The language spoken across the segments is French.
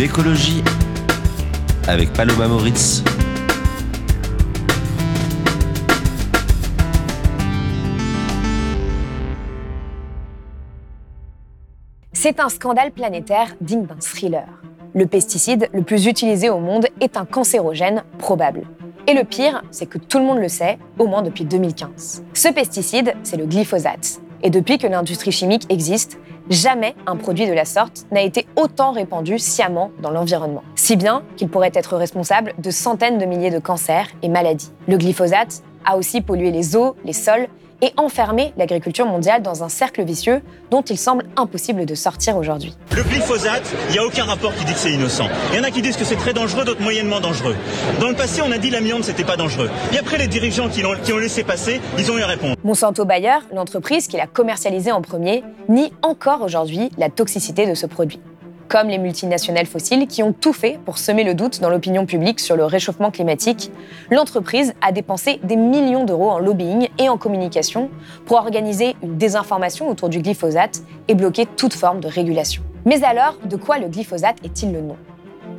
L'écologie avec Paloma Moritz. C'est un scandale planétaire digne d'un thriller. Le pesticide le plus utilisé au monde est un cancérogène probable. Et le pire, c'est que tout le monde le sait, au moins depuis 2015. Ce pesticide, c'est le glyphosate. Et depuis que l'industrie chimique existe, jamais un produit de la sorte n'a été autant répandu sciemment dans l'environnement. Si bien qu'il pourrait être responsable de centaines de milliers de cancers et maladies. Le glyphosate a aussi pollué les eaux, les sols et enfermé l'agriculture mondiale dans un cercle vicieux dont il semble impossible de sortir aujourd'hui. Le glyphosate, il n'y a aucun rapport qui dit que c'est innocent. Il y en a qui disent que c'est très dangereux, d'autres moyennement dangereux. Dans le passé, on a dit l'amiante, c'était pas dangereux. Et après, les dirigeants qui l'ont, qui ont laissé passer, ils ont eu à répondre. Monsanto Bayer, l'entreprise qui l'a commercialisé en premier, nie encore aujourd'hui la toxicité de ce produit comme les multinationales fossiles qui ont tout fait pour semer le doute dans l'opinion publique sur le réchauffement climatique, l'entreprise a dépensé des millions d'euros en lobbying et en communication pour organiser une désinformation autour du glyphosate et bloquer toute forme de régulation. Mais alors, de quoi le glyphosate est-il le nom?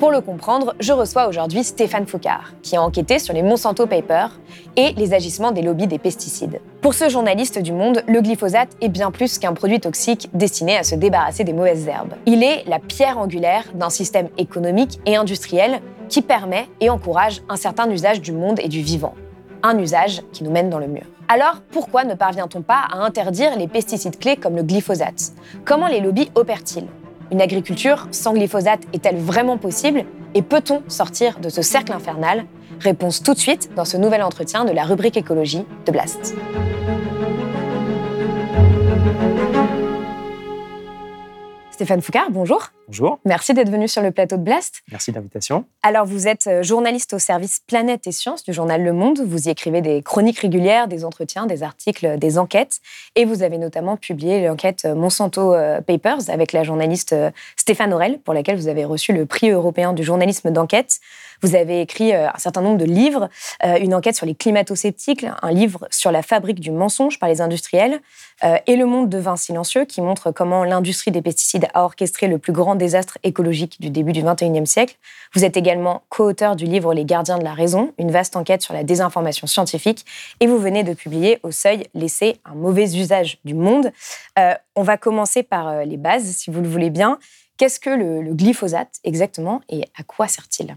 Pour le comprendre, je reçois aujourd'hui Stéphane Foucard, qui a enquêté sur les Monsanto Papers et les agissements des lobbies des pesticides. Pour ce journaliste du Monde, le glyphosate est bien plus qu'un produit toxique destiné à se débarrasser des mauvaises herbes. Il est la pierre angulaire d'un système économique et industriel qui permet et encourage un certain usage du monde et du vivant. Un usage qui nous mène dans le mur. Alors, pourquoi ne parvient-on pas à interdire les pesticides clés comme le glyphosate? Comment les lobbies opèrent-ils? Une agriculture sans glyphosate est-elle vraiment possible Et peut-on sortir de ce cercle infernal? Réponse tout de suite dans ce nouvel entretien de la rubrique écologie de Blast. Stéphane Foucard, bonjour. Bonjour. Merci d'être venu sur le plateau de Blast. Merci de l'invitation. Alors, vous êtes euh, journaliste au service Planète et Sciences du journal Le Monde. Vous y écrivez des chroniques régulières, des entretiens, des articles, des enquêtes. Et vous avez notamment publié l'enquête Monsanto euh, Papers avec la journaliste euh, Stéphane Aurel, pour laquelle vous avez reçu le prix européen du journalisme d'enquête. Vous avez écrit un certain nombre de livres, une enquête sur les climato-sceptiques, un livre sur la fabrique du mensonge par les industriels, et Le Monde de vin silencieux, qui montre comment l'industrie des pesticides a orchestré le plus grand désastre écologique du début du XXIe siècle. Vous êtes également co-auteur du livre Les gardiens de la raison, une vaste enquête sur la désinformation scientifique, et vous venez de publier au seuil Laisser un mauvais usage du monde. Euh, on va commencer par euh, les bases, si vous le voulez bien. Qu'est-ce que le, le glyphosate exactement et à quoi sert-il?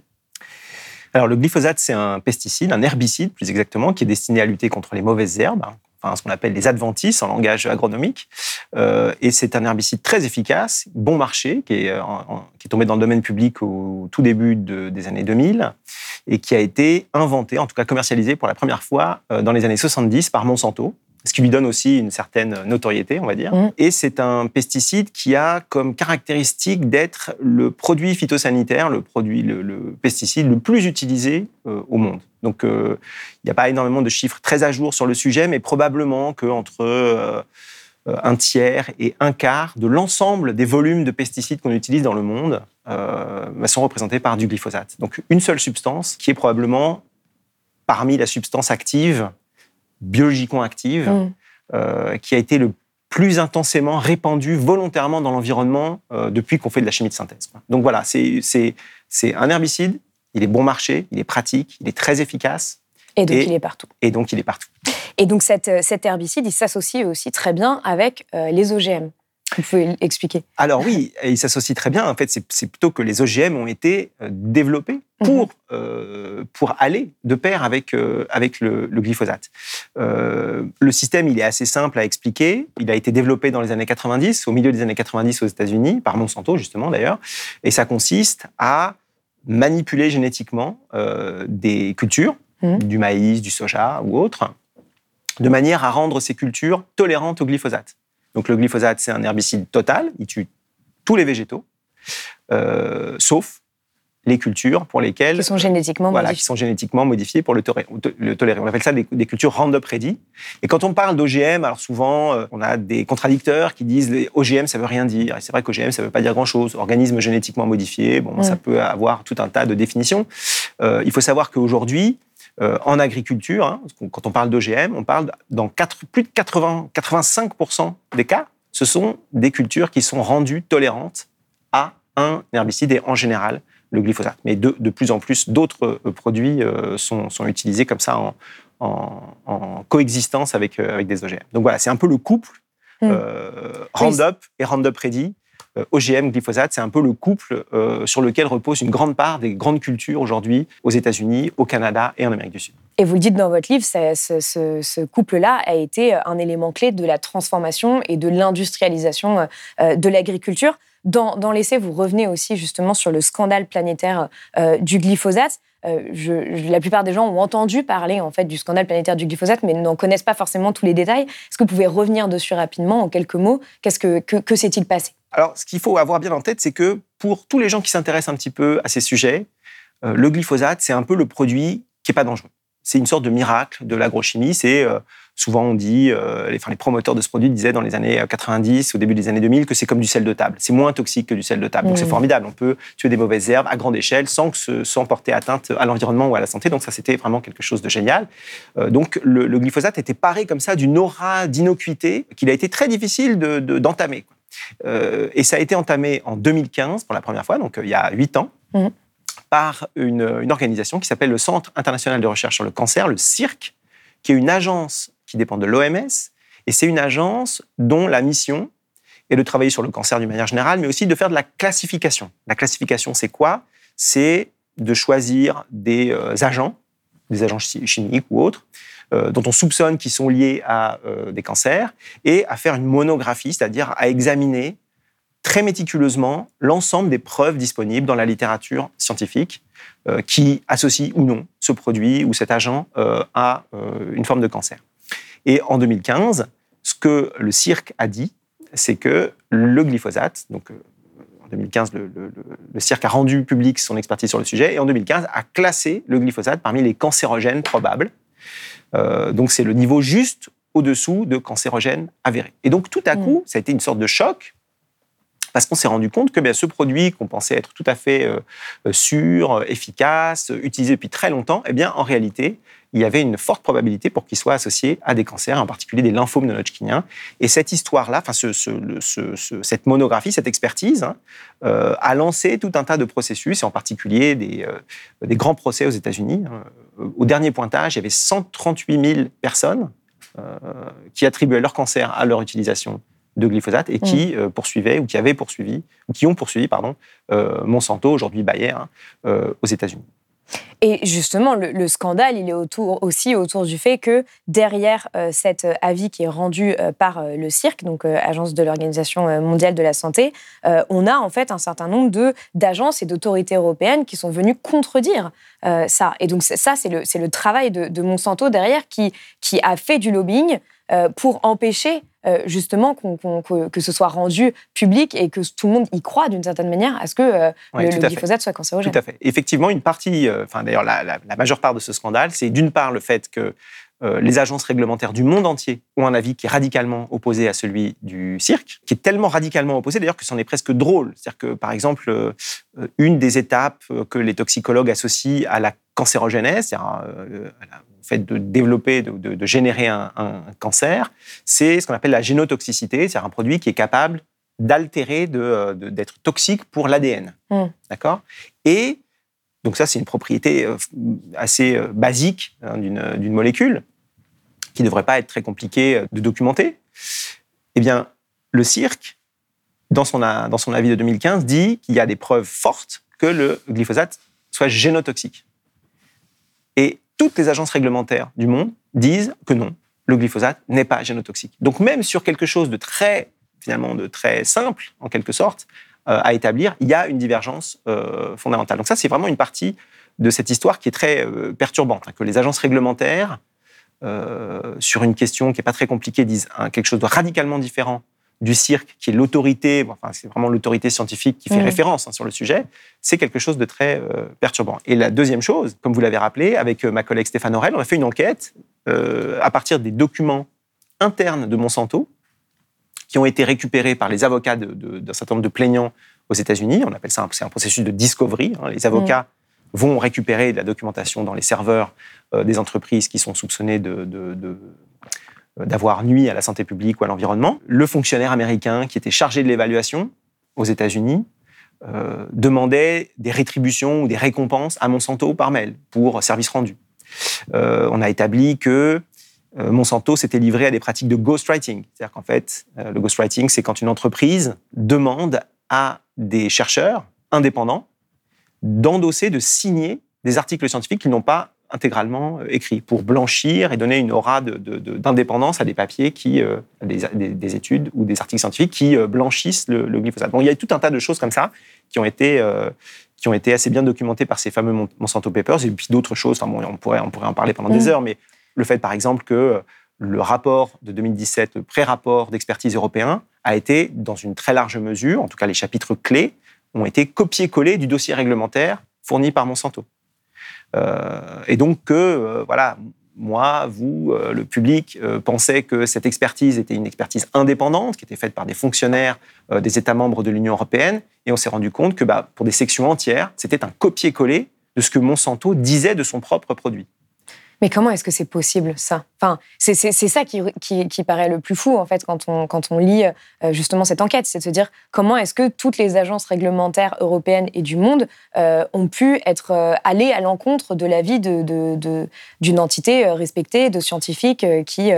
Alors, le glyphosate, c'est un pesticide, un herbicide plus exactement, qui est destiné à lutter contre les mauvaises herbes, ce qu'on appelle les adventices en langage agronomique. Euh, et c'est un herbicide très efficace, bon marché, qui est, euh, tombé dans le domaine public au tout début des années 2000 et qui a été inventé, en tout cas commercialisé pour la première fois euh, dans les années 70 par Monsanto ce qui lui donne aussi une certaine notoriété, on va dire. Mmh. Et c'est un pesticide qui a comme caractéristique d'être le produit phytosanitaire, le produit, le, pesticide le plus utilisé euh, au monde. Donc, euh, il n'y a pas énormément de chiffres très à jour sur le sujet, mais probablement qu'entre euh, un tiers et un quart de l'ensemble des volumes de pesticides qu'on utilise dans le monde sont représentés par du glyphosate. Donc, une seule substance qui est probablement parmi la substance active biologiquement active, mm. euh, qui a été le plus intensément répandue volontairement dans l'environnement euh, depuis qu'on fait de la chimie de synthèse. Donc voilà, c'est un herbicide, il est bon marché, il est pratique, il est très efficace. Et donc il est partout. Et donc il est partout. Et donc cet, cet herbicide, il s'associe aussi très bien avec euh, les OGM. Vous pouvez expliquer Alors oui, il s'associe très bien. En fait, c'est plutôt que les OGM ont été euh, développés pour, mhm. euh, pour aller de pair avec, euh, avec le, glyphosate. le système, il est assez simple à expliquer. Il a été développé dans les années 90, au milieu des années 90 aux États-Unis, par Monsanto justement d'ailleurs. Et ça consiste à manipuler génétiquement des cultures, mhm. du maïs, du soja ou autres, de manière à rendre ces cultures tolérantes au glyphosate. Donc le glyphosate, c'est un herbicide total, il tue tous les végétaux, euh, sauf les cultures pour lesquelles... Qui sont génétiquement voilà, modifiées. qui sont génétiquement modifiées pour le, tolé- le tolérer. On appelle ça des, des cultures Roundup Ready. Et quand on parle d'OGM, alors souvent, euh, on a des contradicteurs qui disent les OGM, ça veut rien dire. Et c'est vrai qu'OGM, ça veut pas dire grand-chose. Organisme génétiquement modifié, bon, ça Mm. peut avoir tout un tas de définitions. Euh, il faut savoir qu'aujourd'hui, euh, en agriculture, hein, quand on parle d'OGM, on parle dans plus de 80, 85% des cas, ce sont des cultures qui sont rendues tolérantes à un herbicide et en général le glyphosate. Mais de, de plus en plus, d'autres euh, produits euh, sont, sont utilisés comme ça en, en- en coexistence avec, avec des OGM. Donc voilà, c'est un peu le couple Mm. euh, Roundup et Roundup Ready. Euh, OGM, glyphosate, c'est un peu le couple euh, sur lequel repose une grande part des grandes cultures aujourd'hui aux États-Unis, au Canada et en Amérique du Sud. Et vous le dites dans votre livre, ce, ce- couple-là a été un élément clé de la transformation et de l'industrialisation euh, de l'agriculture. Dans, l'essai, vous revenez aussi justement sur le scandale planétaire euh, du glyphosate. Euh, la plupart des gens ont entendu parler en fait du scandale planétaire du glyphosate, mais n'en connaissent pas forcément tous les détails. Est-ce que vous pouvez revenir dessus rapidement en quelques mots? Qu'est-ce que, que, que s'est-il passé? Alors, ce qu'il faut avoir bien en tête, c'est que pour tous les gens qui s'intéressent un petit peu à ces sujets, euh, le glyphosate, c'est un peu le produit qui n'est pas dangereux. C'est une sorte de miracle de l'agrochimie. C'est euh, souvent on dit, euh, les, enfin, les promoteurs de ce produit disaient dans les années 90, au début des années 2000, que c'est comme du sel de table. C'est moins toxique que du sel de table. Donc c'est Mhm. formidable. On peut tuer des mauvaises herbes à grande échelle sans, que ce- sans porter atteinte à l'environnement ou à la santé. Donc ça, c'était vraiment quelque chose de génial. Euh, donc le, le glyphosate était paré comme ça d'une aura d'innocuité qu'il a été très difficile de- de- d'entamer. Euh, et ça a été entamé en 2015 pour la première fois, donc euh, il y a huit ans, Mhm. par une, une organisation qui s'appelle le Centre international de recherche sur le cancer, le CIRC, qui est une agence qui dépend de l'OMS. Et c'est une agence dont la mission est de travailler sur le cancer d'une manière générale, mais aussi de faire de la classification. La classification, c'est quoi? C'est de choisir des euh, agents, des agents chi- chimiques ou autres, euh, dont on soupçonne qu'ils sont liés à euh, des cancers, et à faire une monographie, c'est-à-dire à examiner très méticuleusement l'ensemble des preuves disponibles dans la littérature scientifique euh, qui associent ou non ce produit ou cet agent euh, à euh, une forme de cancer. Et en 2015, ce que le CIRC a dit, c'est que le glyphosate, donc euh, en 2015, le, le- a rendu public son expertise sur le sujet, et en 2015 a classé le glyphosate parmi les cancérogènes probables. Euh, donc c'est le niveau juste au-dessous de cancérogènes avérés. Et donc tout à Mm. coup, ça a été une sorte de choc parce qu'on s'est rendu compte que bien, ce produit qu'on pensait être tout à fait euh, euh, sûr, efficace, utilisé depuis très longtemps, eh bien, en réalité, il y avait une forte probabilité pour qu'il soit associé à des cancers, en particulier des lymphomes de Hodgkinien. Et cette histoire-là, enfin, ce- ce- le- ce- ce- cette monographie, cette expertise, hein, euh, a lancé tout un tas de processus, et en particulier des, euh, des grands procès aux États-Unis. hein. Au dernier pointage, il y avait 138 000 personnes euh, qui attribuaient leur cancer à leur utilisation de glyphosate et qui euh, poursuivaient ou qui avaient poursuivi ou qui ont poursuivi pardon euh, Monsanto aujourd'hui Bayer hein, euh, aux États-Unis. Et justement, le, le scandale, il est autour, aussi autour du fait que derrière euh, cet euh, avis qui est rendu euh, par le CIRC, donc Agence de l'Organisation mondiale de la santé, on a en fait un certain nombre d'agences et d'autorités européennes qui sont venues contredire ça. Et donc ça, c'est le, le travail de, de Monsanto derrière qui, qui a fait du lobbying pour empêcher euh, justement qu'on- qu'on- que, que ce soit rendu public et que tout le monde y croit d'une certaine manière à ce que euh, Ouais, le, glyphosate soit cancérogène. Tout à fait. Effectivement, une partie, euh, enfin d'ailleurs la, la- la majeure part de ce scandale, c'est d'une part le fait que les agences réglementaires du monde entier ont un avis qui est radicalement opposé à celui du cirque, qui est tellement radicalement opposé d'ailleurs que c'en est presque drôle. C'est-à-dire que par exemple, euh, euh, une des étapes euh, que les toxicologues associent à la cancérogénèse, c'est-à-dire euh, à la- au fait de développer, de, de- de générer un, un cancer, c'est ce qu'on appelle la génotoxicité, c'est-à-dire un produit qui est capable d'altérer, euh, de- d'être toxique pour l'ADN. Mm. D'accord? Et donc ça, c'est une propriété euh, assez euh, basique hein, d'une molécule qui ne devrait pas être très compliquée euh, de documenter. Eh bien, le cirque, dans son, avis de 2015, dit qu'il y a des preuves fortes que le glyphosate soit génotoxique. Et toutes les agences réglementaires du monde disent que non, le glyphosate n'est pas génotoxique. Donc même sur quelque chose de très, finalement, de très simple, en quelque sorte, euh, à établir, il y a une divergence euh, fondamentale. Donc ça, c'est vraiment une partie de cette histoire qui est très perturbante, hein, que les agences réglementaires, euh, sur une question qui n'est pas très compliquée, disent hein, quelque chose de radicalement différent du cirque, qui est l'autorité, enfin, c'est vraiment l'autorité scientifique qui fait référence hein, sur le sujet, c'est quelque chose de très euh, perturbant. Et la deuxième chose, comme vous l'avez rappelé, avec euh, ma collègue Stéphane Aurel, on a fait une enquête euh, à partir des documents internes de Monsanto, qui ont été récupérés par les avocats d'un certain nombre de plaignants aux États-Unis. On appelle ça un, c'est un processus de discovery. hein. Les avocats vont récupérer de la documentation dans les serveurs euh, des entreprises qui sont soupçonnées euh, d'avoir nuit à la santé publique ou à l'environnement. Le fonctionnaire américain qui était chargé de l'évaluation aux États-Unis euh, demandait des rétributions ou des récompenses à Monsanto par mail pour service rendu. Euh, on a établi que Monsanto s'était livré à des pratiques de ghostwriting. C'est-à-dire qu'en fait, le ghostwriting, c'est quand une entreprise demande à des chercheurs indépendants d'endosser, de signer des articles scientifiques qu'ils n'ont pas intégralement euh, écrits pour blanchir et donner une aura de- de- de- d'indépendance à des papiers qui, euh, des, des- des études ou des articles scientifiques qui euh, blanchissent le, le glyphosate. Bon, il y a tout un tas de choses comme ça qui ont été euh, qui ont été assez bien documentées par ces fameux Mon- Monsanto Papers et puis d'autres choses. Enfin, bon, on pourrait on pourrait en parler pendant des Mhm. heures, mais le fait par exemple que le rapport de 2017, le pré-rapport d'expertise européen, a été dans une très large mesure, en tout cas les chapitres clés, ont été copiés-collés du dossier réglementaire fourni par Monsanto. Euh, et donc que, euh, voilà, moi, vous, euh, le public, pensait que cette expertise était une expertise indépendante, qui était faite par des fonctionnaires des États membres de l'Union européenne, et on s'est rendu compte que bah, pour des sections entières, c'était un copier-coller de ce que Monsanto disait de son propre produit. Mais comment est-ce que c'est possible, ça? Enfin, c'est ça qui, qui, qui paraît le plus fou, en fait, quand on, quand on lit euh, justement cette enquête. C'est de se dire comment est-ce que toutes les agences réglementaires européennes et du monde euh, ont pu être euh, allées à l'encontre de l'avis d'une de, de, entité respectée, de scientifiques qui,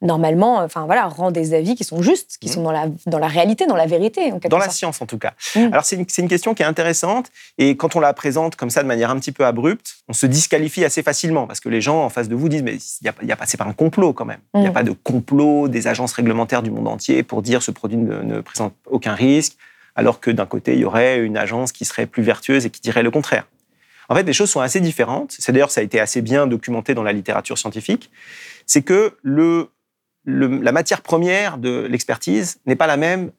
normalement, enfin voilà, rend des avis qui sont justes, qui Mhm. sont dans la, dans la réalité, dans la vérité, en Dans la sorte. science, en tout cas. Mm. Alors, c'est une, une question qui est intéressante. Et quand on la présente comme ça, de manière un petit peu abrupte, on se disqualifie assez facilement. Parce que les gens en face de vous disent Mais il y a, y a pas, c'est pas un complot, quand même. Il n'y a pas de complot des agences réglementaires du monde entier pour dire ce produit ne, ne présente aucun risque. Alors que d'un côté, il y aurait une agence qui serait plus vertueuse et qui dirait le contraire. En fait, les choses sont assez différentes. C'est d'ailleurs, ça a été assez bien documenté dans la littérature scientifique. C'est que le, le- la matière première de l'expertise n'est pas la même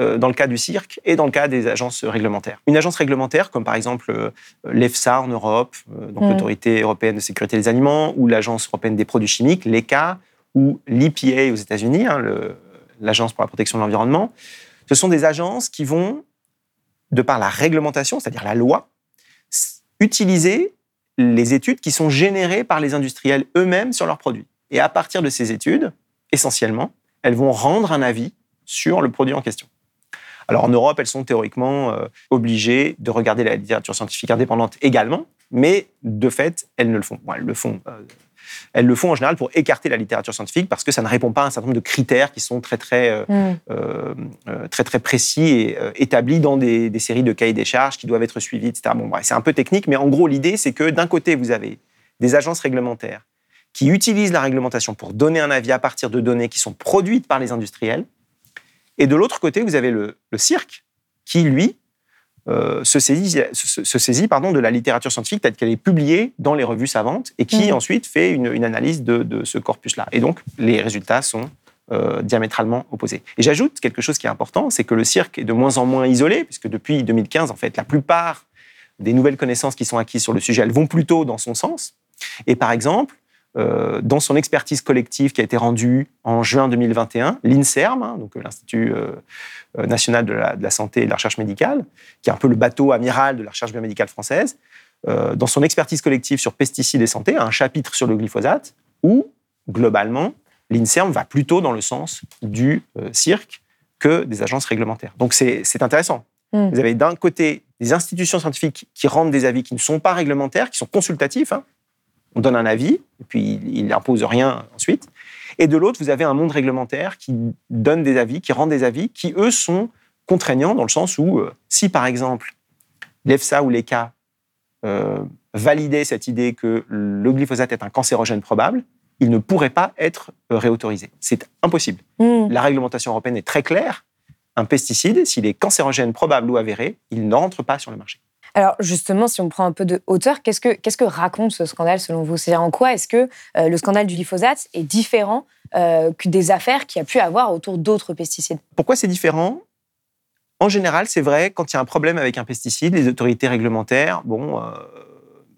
euh, dans le cas du cirque et dans le cas des agences réglementaires. Une agence réglementaire, comme par exemple euh, l'EFSA en Europe, euh, donc l'Autorité européenne de sécurité des aliments, ou l'Agence européenne des produits chimiques, l'ECA, ou l'EPA aux États-Unis, hein, l'Agence pour la protection de l'environnement, ce sont des agences qui vont, de par la réglementation, c'est-à-dire la loi, utiliser les études qui sont générées par les industriels eux-mêmes sur leurs produits. Et à partir de ces études, essentiellement, elles vont rendre un avis sur le produit en question. Alors en Europe, elles sont théoriquement euh, obligées de regarder la littérature scientifique indépendante également, mais de fait, elles ne le font. Bon, elles le font. euh, elles le font en général pour écarter la littérature scientifique parce que ça ne répond pas à un certain nombre de critères qui sont très très euh, Mm. très très précis et établis dans des, des séries de cahiers des charges qui doivent être suivis, etc. Bon, bref, c'est un peu technique, mais en gros, l'idée, c'est que d'un côté, vous avez des agences réglementaires qui utilisent la réglementation pour donner un avis à partir de données qui sont produites par les industriels, et de l'autre côté, vous avez le, le cirque qui, lui, euh, se saisit, se, se saisit pardon, de la littérature scientifique telle qu'elle est publiée dans les revues savantes et qui Mhm. ensuite fait une, une analyse de, de ce corpus-là. Et donc, les résultats sont euh, diamétralement opposés. Et j'ajoute quelque chose qui est important, c'est que le cirque est de moins en moins isolé, puisque depuis 2015, en fait, la plupart des nouvelles connaissances qui sont acquises sur le sujet, elles vont plutôt dans son sens. Et par exemple, euh, dans son expertise collective qui a été rendue en juin 2021, l'INSERM, hein, donc l'Institut euh, euh, national de la, de la santé et de la recherche médicale, qui est un peu le bateau amiral de la recherche biomédicale française, euh, dans son expertise collective sur pesticides et santé, a un chapitre sur le glyphosate où, globalement, l'INSERM va plutôt dans le sens du euh, cirque que des agences réglementaires. Donc c'est intéressant. Mm. Vous avez d'un côté des institutions scientifiques qui rendent des avis qui ne sont pas réglementaires, qui sont consultatifs. hein. On donne un avis, et puis il n'impose rien ensuite. Et de l'autre, vous avez un monde réglementaire qui donne des avis, qui rend des avis, qui, eux, sont contraignants dans le sens où, euh, si par exemple, l'EFSA ou l'ECA euh, validaient cette idée que le glyphosate est un cancérogène probable, il ne pourrait pas être euh, réautorisé. C'est impossible. Mm. La réglementation européenne est très claire. Un pesticide, s'il est cancérogène probable ou avéré, il n'entre pas sur le marché. Alors justement, si on prend un peu de hauteur, qu'est-ce que, que raconte ce scandale selon vous? C'est-à-dire en quoi est-ce que euh, le scandale du glyphosate est différent euh, que des affaires qu'il y a pu avoir autour d'autres pesticides? Pourquoi c'est différent? En général, c'est vrai, quand il y a un problème avec un pesticide, les autorités réglementaires, bon, euh,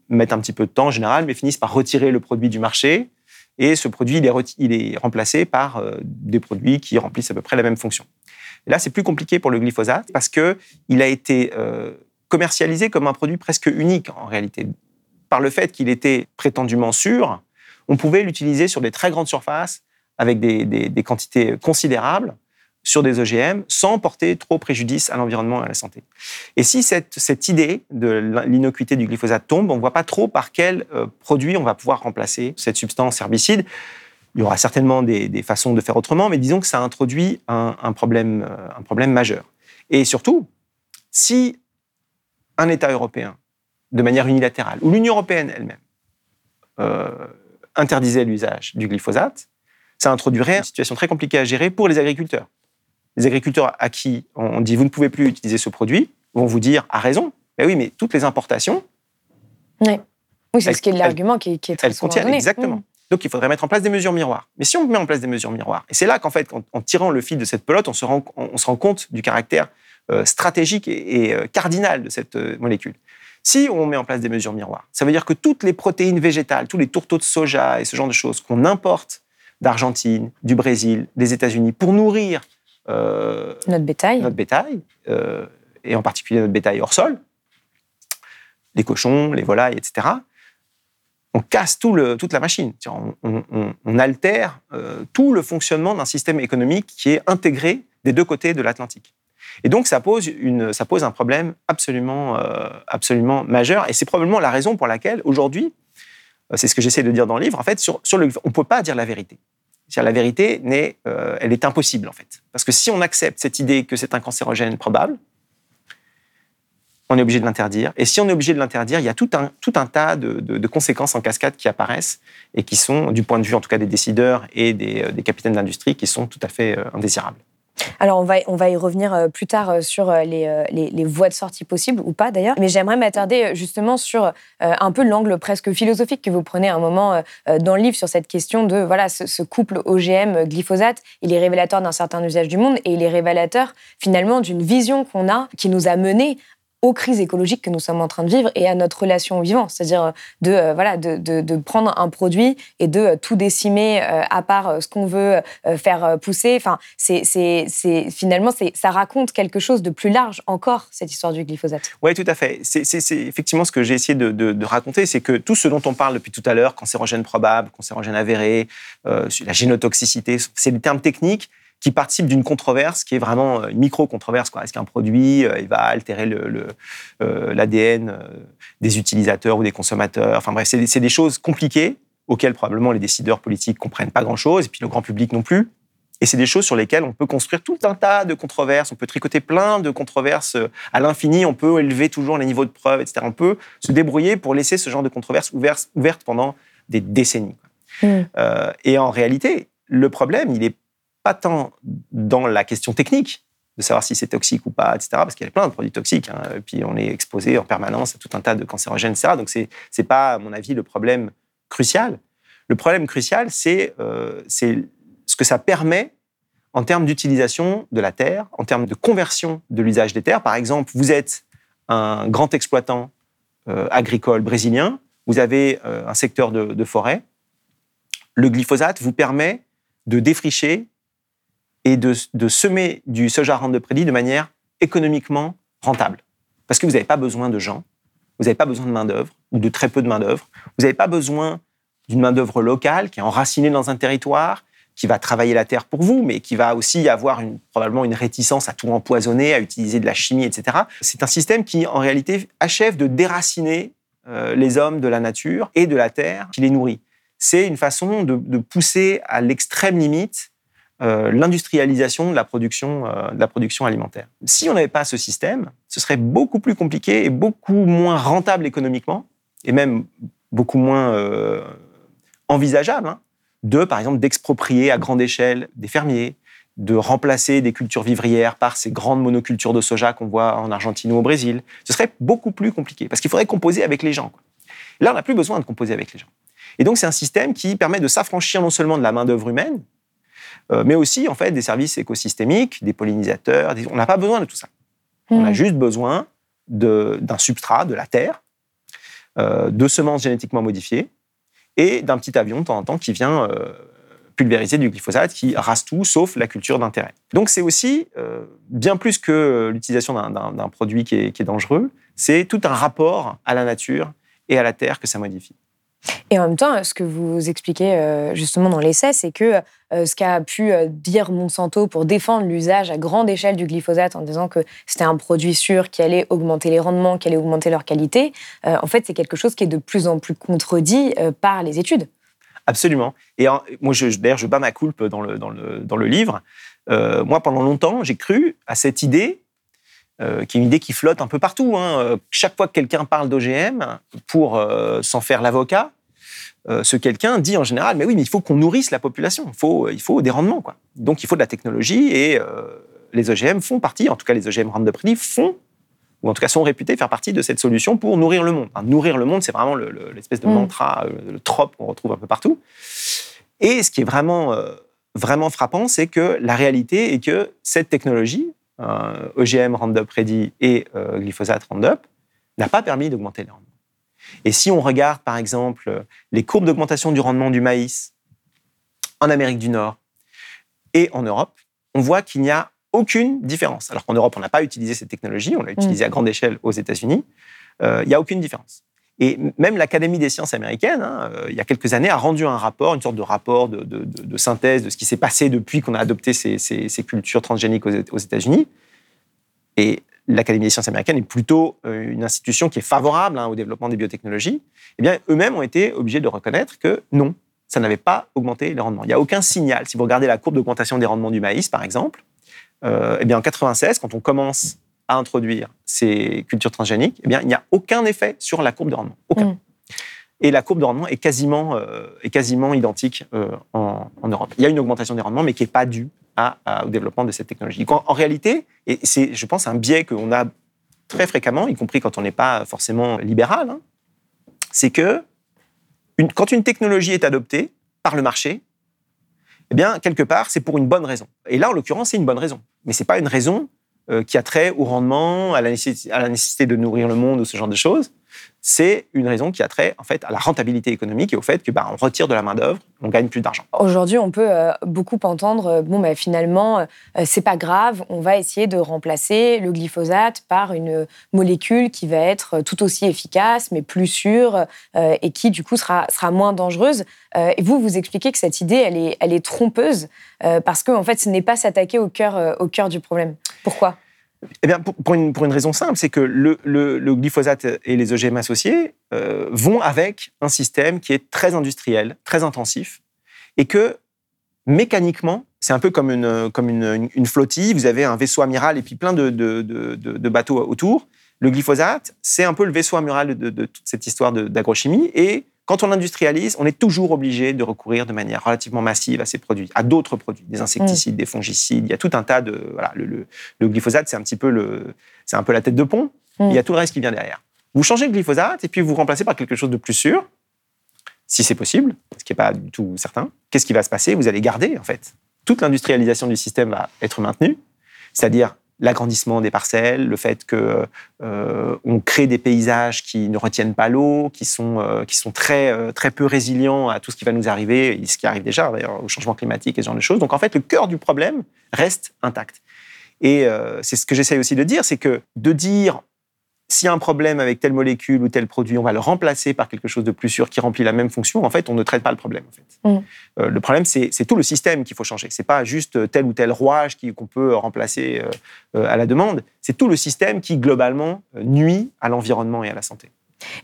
mettent un petit peu de temps en général, mais finissent par retirer le produit du marché. Et ce produit, il est, il est remplacé par des produits qui remplissent à peu près la même fonction. Là, c'est plus compliqué pour le glyphosate parce qu'il a été commercialisé comme un produit presque unique en réalité. Par le fait qu'il était prétendument sûr, on pouvait l'utiliser sur des très grandes surfaces avec des, quantités considérables sur des OGM sans porter trop préjudice à l'environnement et à la santé. Et si cette, idée de l'innocuité du glyphosate tombe, on ne voit pas trop par quel euh, produit on va pouvoir remplacer cette substance herbicide. Il y aura certainement des, façons de faire autrement, mais disons que ça introduit un, euh, un problème majeur. Et surtout, si un État européen, de manière unilatérale, ou l'Union européenne elle-même, euh, interdisait l'usage du glyphosate, ça introduirait une situation très compliquée à gérer pour les agriculteurs. Les agriculteurs à qui on dit vous ne pouvez plus utiliser ce produit vont vous dire à raison, mais oui, mais toutes les importations. Oui, oui c'est ce qui est l'argument qui, qui, est très elles contiennent, Exactement. Mm. Donc il faudrait mettre en place des mesures miroirs. Mais si on met en place des mesures miroirs, et c'est là qu'en fait, en, tirant le fil de cette pelote, on se rend, on se rend compte du caractère stratégique et, euh, cardinal de cette euh, molécule. Si on met en place des mesures miroirs, ça veut dire que toutes les protéines végétales, tous les tourteaux de soja et ce genre de choses qu'on importe d'Argentine, du Brésil, des États-Unis pour nourrir notre bétail, notre bétail et en particulier notre bétail hors sol, les cochons, les volailles, etc., on casse tout le, toute la machine. On, altère tout le fonctionnement d'un système économique qui est intégré des deux côtés de l'Atlantique. Et donc, ça pose, une, ça pose un problème absolument, euh, absolument majeur. Et c'est probablement la raison pour laquelle, aujourd'hui, euh, c'est ce que j'essaie de dire dans le livre, en fait, sur, sur le, on ne peut pas dire la vérité. La vérité, n'est, euh, elle est impossible, en fait. Parce que si on accepte cette idée que c'est un cancérogène probable, on est obligé de l'interdire. Et si on est obligé de l'interdire, il y a tout un, tout un tas de, de, conséquences en cascade qui apparaissent et qui sont, du point de vue en tout cas des décideurs et des, des capitaines d'industrie, qui sont tout à fait indésirables. Alors, on va, on va y revenir euh, plus tard euh, sur euh, les, les, voies de sortie possibles ou pas d'ailleurs. Mais j'aimerais m'attarder justement sur un peu l'angle presque philosophique que vous prenez à un moment dans le livre sur cette question de voilà ce, couple OGM-glyphosate. Il est révélateur d'un certain usage du monde et il est révélateur finalement d'une vision qu'on a qui nous a menés aux crises écologiques que nous sommes en train de vivre et à notre relation au vivant, c'est-à-dire euh, de, euh, voilà, de, de, prendre un produit et de euh, tout décimer à part ce qu'on veut faire pousser. Enfin, c'est, c'est, finalement, c'est, ça raconte quelque chose de plus large encore, cette histoire du glyphosate. Oui, tout à fait. C'est, c'est, effectivement ce que j'ai essayé de, de, raconter, c'est que tout ce dont on parle depuis tout à l'heure, cancérogène probable, cancérogène avéré, la génotoxicité, c'est des termes techniques qui participe d'une controverse qui est vraiment euh, une micro-controverse. Est-ce qu'un produit euh, il va altérer l'ADN le, euh, des utilisateurs ou des consommateurs? Enfin bref, c'est des choses compliquées auxquelles probablement les décideurs politiques comprennent pas grand-chose, et puis le grand public non plus. Et c'est des choses sur lesquelles on peut construire tout un tas de controverses, on peut tricoter plein de controverses à l'infini, on peut élever toujours les niveaux de preuves, etc. On peut se débrouiller pour laisser ce genre de controverses ouvertes pendant des décennies. Mmh. et en réalité, le problème, il est tant dans la question technique, de savoir si c'est toxique ou pas, etc., parce qu'il y a plein de produits toxiques, hein, et puis on est exposé en permanence à tout un tas de cancérogènes, etc. Donc c'est n'est pas, à mon avis, le problème crucial. Le problème crucial, c'est euh, ce que ça permet en termes d'utilisation de la terre, en termes de conversion de l'usage des terres. Par exemple, vous êtes un grand exploitant euh, agricole brésilien, vous avez euh, un secteur de forêt, le glyphosate vous permet de défricher et de, semer du soja rente de prédit de manière économiquement rentable. Parce que vous n'avez pas besoin de gens, vous n'avez pas besoin de main-d'œuvre, ou de très peu de main-d'œuvre, vous n'avez pas besoin d'une main-d'œuvre locale qui est enracinée dans un territoire, qui va travailler la terre pour vous, mais qui va aussi avoir probablement une réticence à tout empoisonner, à utiliser de la chimie, etc. C'est un système qui, en réalité, achève de déraciner euh, les hommes de la nature et de la terre qui les nourrit. C'est une façon de pousser à l'extrême limite euh, l'industrialisation de, la production, euh, la production alimentaire. Si on n'avait pas ce système, ce serait beaucoup plus compliqué et beaucoup moins rentable économiquement, et même beaucoup moins euh, envisageable, hein, de, par exemple, d'exproprier à grande échelle des fermiers, de remplacer des cultures vivrières par ces grandes monocultures de soja qu'on voit en Argentine ou au Brésil. Ce serait beaucoup plus compliqué parce qu'il faudrait composer avec les gens. Là, on n'a plus besoin de composer avec les gens. Et donc, c'est un système qui permet de s'affranchir non seulement de la main-d'œuvre humaine, mais aussi en fait des services écosystémiques, des pollinisateurs. On n'a pas besoin de tout ça. On a hmm. juste besoin d'un substrat, de la terre, euh, de semences génétiquement modifiées et d'un petit avion de temps en temps qui vient euh, pulvériser du glyphosate qui rase tout sauf la culture d'intérêt. Donc c'est aussi bien plus que l'utilisation d'un produit qui est dangereux, c'est tout un rapport à la nature et à la terre que ça modifie. Et en même temps, ce que vous expliquez euh, justement dans l'essai, c'est que euh, ce qu'a pu euh, dire Monsanto pour défendre l'usage à grande échelle du glyphosate en disant que c'était un produit sûr qui allait augmenter les rendements, qui allait augmenter leur qualité, en fait, c'est quelque chose qui est de plus en plus contredit par les études. Absolument. Et moi, d'ailleurs, je bats ma coulpe dans le, dans le, dans le livre. moi, pendant longtemps, j'ai cru à cette idée qui est une idée qui flotte un peu partout. Hein. Chaque fois que quelqu'un parle d'OGM, pour s'en faire l'avocat, euh, ce quelqu'un dit en général, mais oui, mais il faut qu'on nourrisse la population, il faut, il faut des rendements. Quoi. Donc il faut de la technologie et euh, les OGM font partie, en tout cas les OGM Roundup Ready font, ou en tout cas sont réputés faire partie de cette solution pour nourrir le monde. nourrir le monde, c'est vraiment l'espèce de mm. mantra, euh, le trope qu'on retrouve un peu partout. Et ce qui est vraiment, vraiment frappant, c'est que la réalité est que cette technologie, OGM Roundup Ready et glyphosate Roundup, n'a pas permis d'augmenter les rendements. Et si on regarde, par exemple, les courbes d'augmentation du rendement du maïs en Amérique du Nord et en Europe, on voit qu'il n'y a aucune différence. Alors qu'en Europe, on n'a pas utilisé cette technologie, on l'a utilisée à grande échelle aux États-Unis. Euh, il n'y a aucune différence. Et même l'Académie des sciences américaines, hein, euh, il y a quelques années, a rendu un rapport, une sorte de rapport de, synthèse de ce qui s'est passé depuis qu'on a adopté ces, cultures transgéniques aux, États-Unis. Et l'Académie des sciences américaines est plutôt euh, une institution qui est favorable hein, au développement des biotechnologies, eh bien, eux-mêmes ont été obligés de reconnaître que non, ça n'avait pas augmenté les rendements. Il n'y a aucun signal. Si vous regardez la courbe d'augmentation des rendements du maïs, par exemple, euh, eh bien, en 96, quand on commence à introduire ces cultures transgéniques, eh bien, il n'y a aucun effet sur la courbe de rendement. Aucun. Mm. Et la courbe de rendement est quasiment, euh, est quasiment identique en, en, Europe. Il y a une augmentation des rendements, mais qui n'est pas due au développement de cette technologie. En, réalité, et c'est, je pense, un biais qu'on a très fréquemment, y compris quand on n'est pas forcément libéral, hein, c'est que une, quand une technologie est adoptée par le marché, eh bien, quelque part, c'est pour une bonne raison. Et là, en l'occurrence, c'est une bonne raison. Mais ce n'est pas une raison euh, qui a trait au rendement, à la, nécessité, à la nécessité de nourrir le monde ou ce genre de choses c'est une raison qui a trait en fait à la rentabilité économique et au fait que bah, on retire de la main d'œuvre, on gagne plus d'argent. Aujourd'hui, on peut euh, beaucoup entendre euh, bon bah, finalement euh, c'est pas grave, on va essayer de remplacer le glyphosate par une molécule qui va être tout aussi efficace mais plus sûre et qui du coup sera sera moins dangereuse. et vous vous expliquez que cette idée elle est elle est trompeuse parce que en fait ce n'est pas s'attaquer au cœur au cœur du problème. Pourquoi? Eh bien, pour, une, raison simple, c'est que le, glyphosate et les OGM associés euh, vont avec un système qui est très industriel, très intensif, et que mécaniquement, c'est un peu comme une, flottille, vous avez un vaisseau amiral et puis plein de, de bateaux autour. Le glyphosate, c'est un peu le vaisseau amiral de, toute cette histoire d'agrochimie, et quand on industrialise, on est toujours obligé de recourir de manière relativement massive à ces produits, à d'autres produits, des insecticides, mm. des fongicides. Il y a tout un tas de voilà, le, glyphosate, c'est un petit peu le, c'est un peu la tête de pont. Mm. Il y a tout le reste qui vient derrière. Vous changez le glyphosate et puis vous remplacez par quelque chose de plus sûr, si c'est possible, ce qui n'est pas du tout certain. Qu'est-ce qui va se passer? Vous allez garder en fait toute l'industrialisation du système va être maintenue, c'est-à-dire l'agrandissement des parcelles, le fait que euh, on crée des paysages qui ne retiennent pas l'eau, qui sont euh, qui sont très euh, très peu résilients à tout ce qui va nous arriver, et ce qui arrive déjà d'ailleurs au changement climatique et ce genre de choses. Donc en fait, le cœur du problème reste intact. Et c'est ce que j'essaye aussi de dire, c'est que de dire s'il y a un problème avec telle molécule ou tel produit, on va le remplacer par quelque chose de plus sûr qui remplit la même fonction. En fait, on ne traite pas le problème. En fait. Mm. Euh, le problème, c'est tout le système qu'il faut changer. C'est pas juste tel ou tel rouage qu'on peut remplacer euh, euh, à la demande. C'est tout le système qui globalement nuit à l'environnement et à la santé.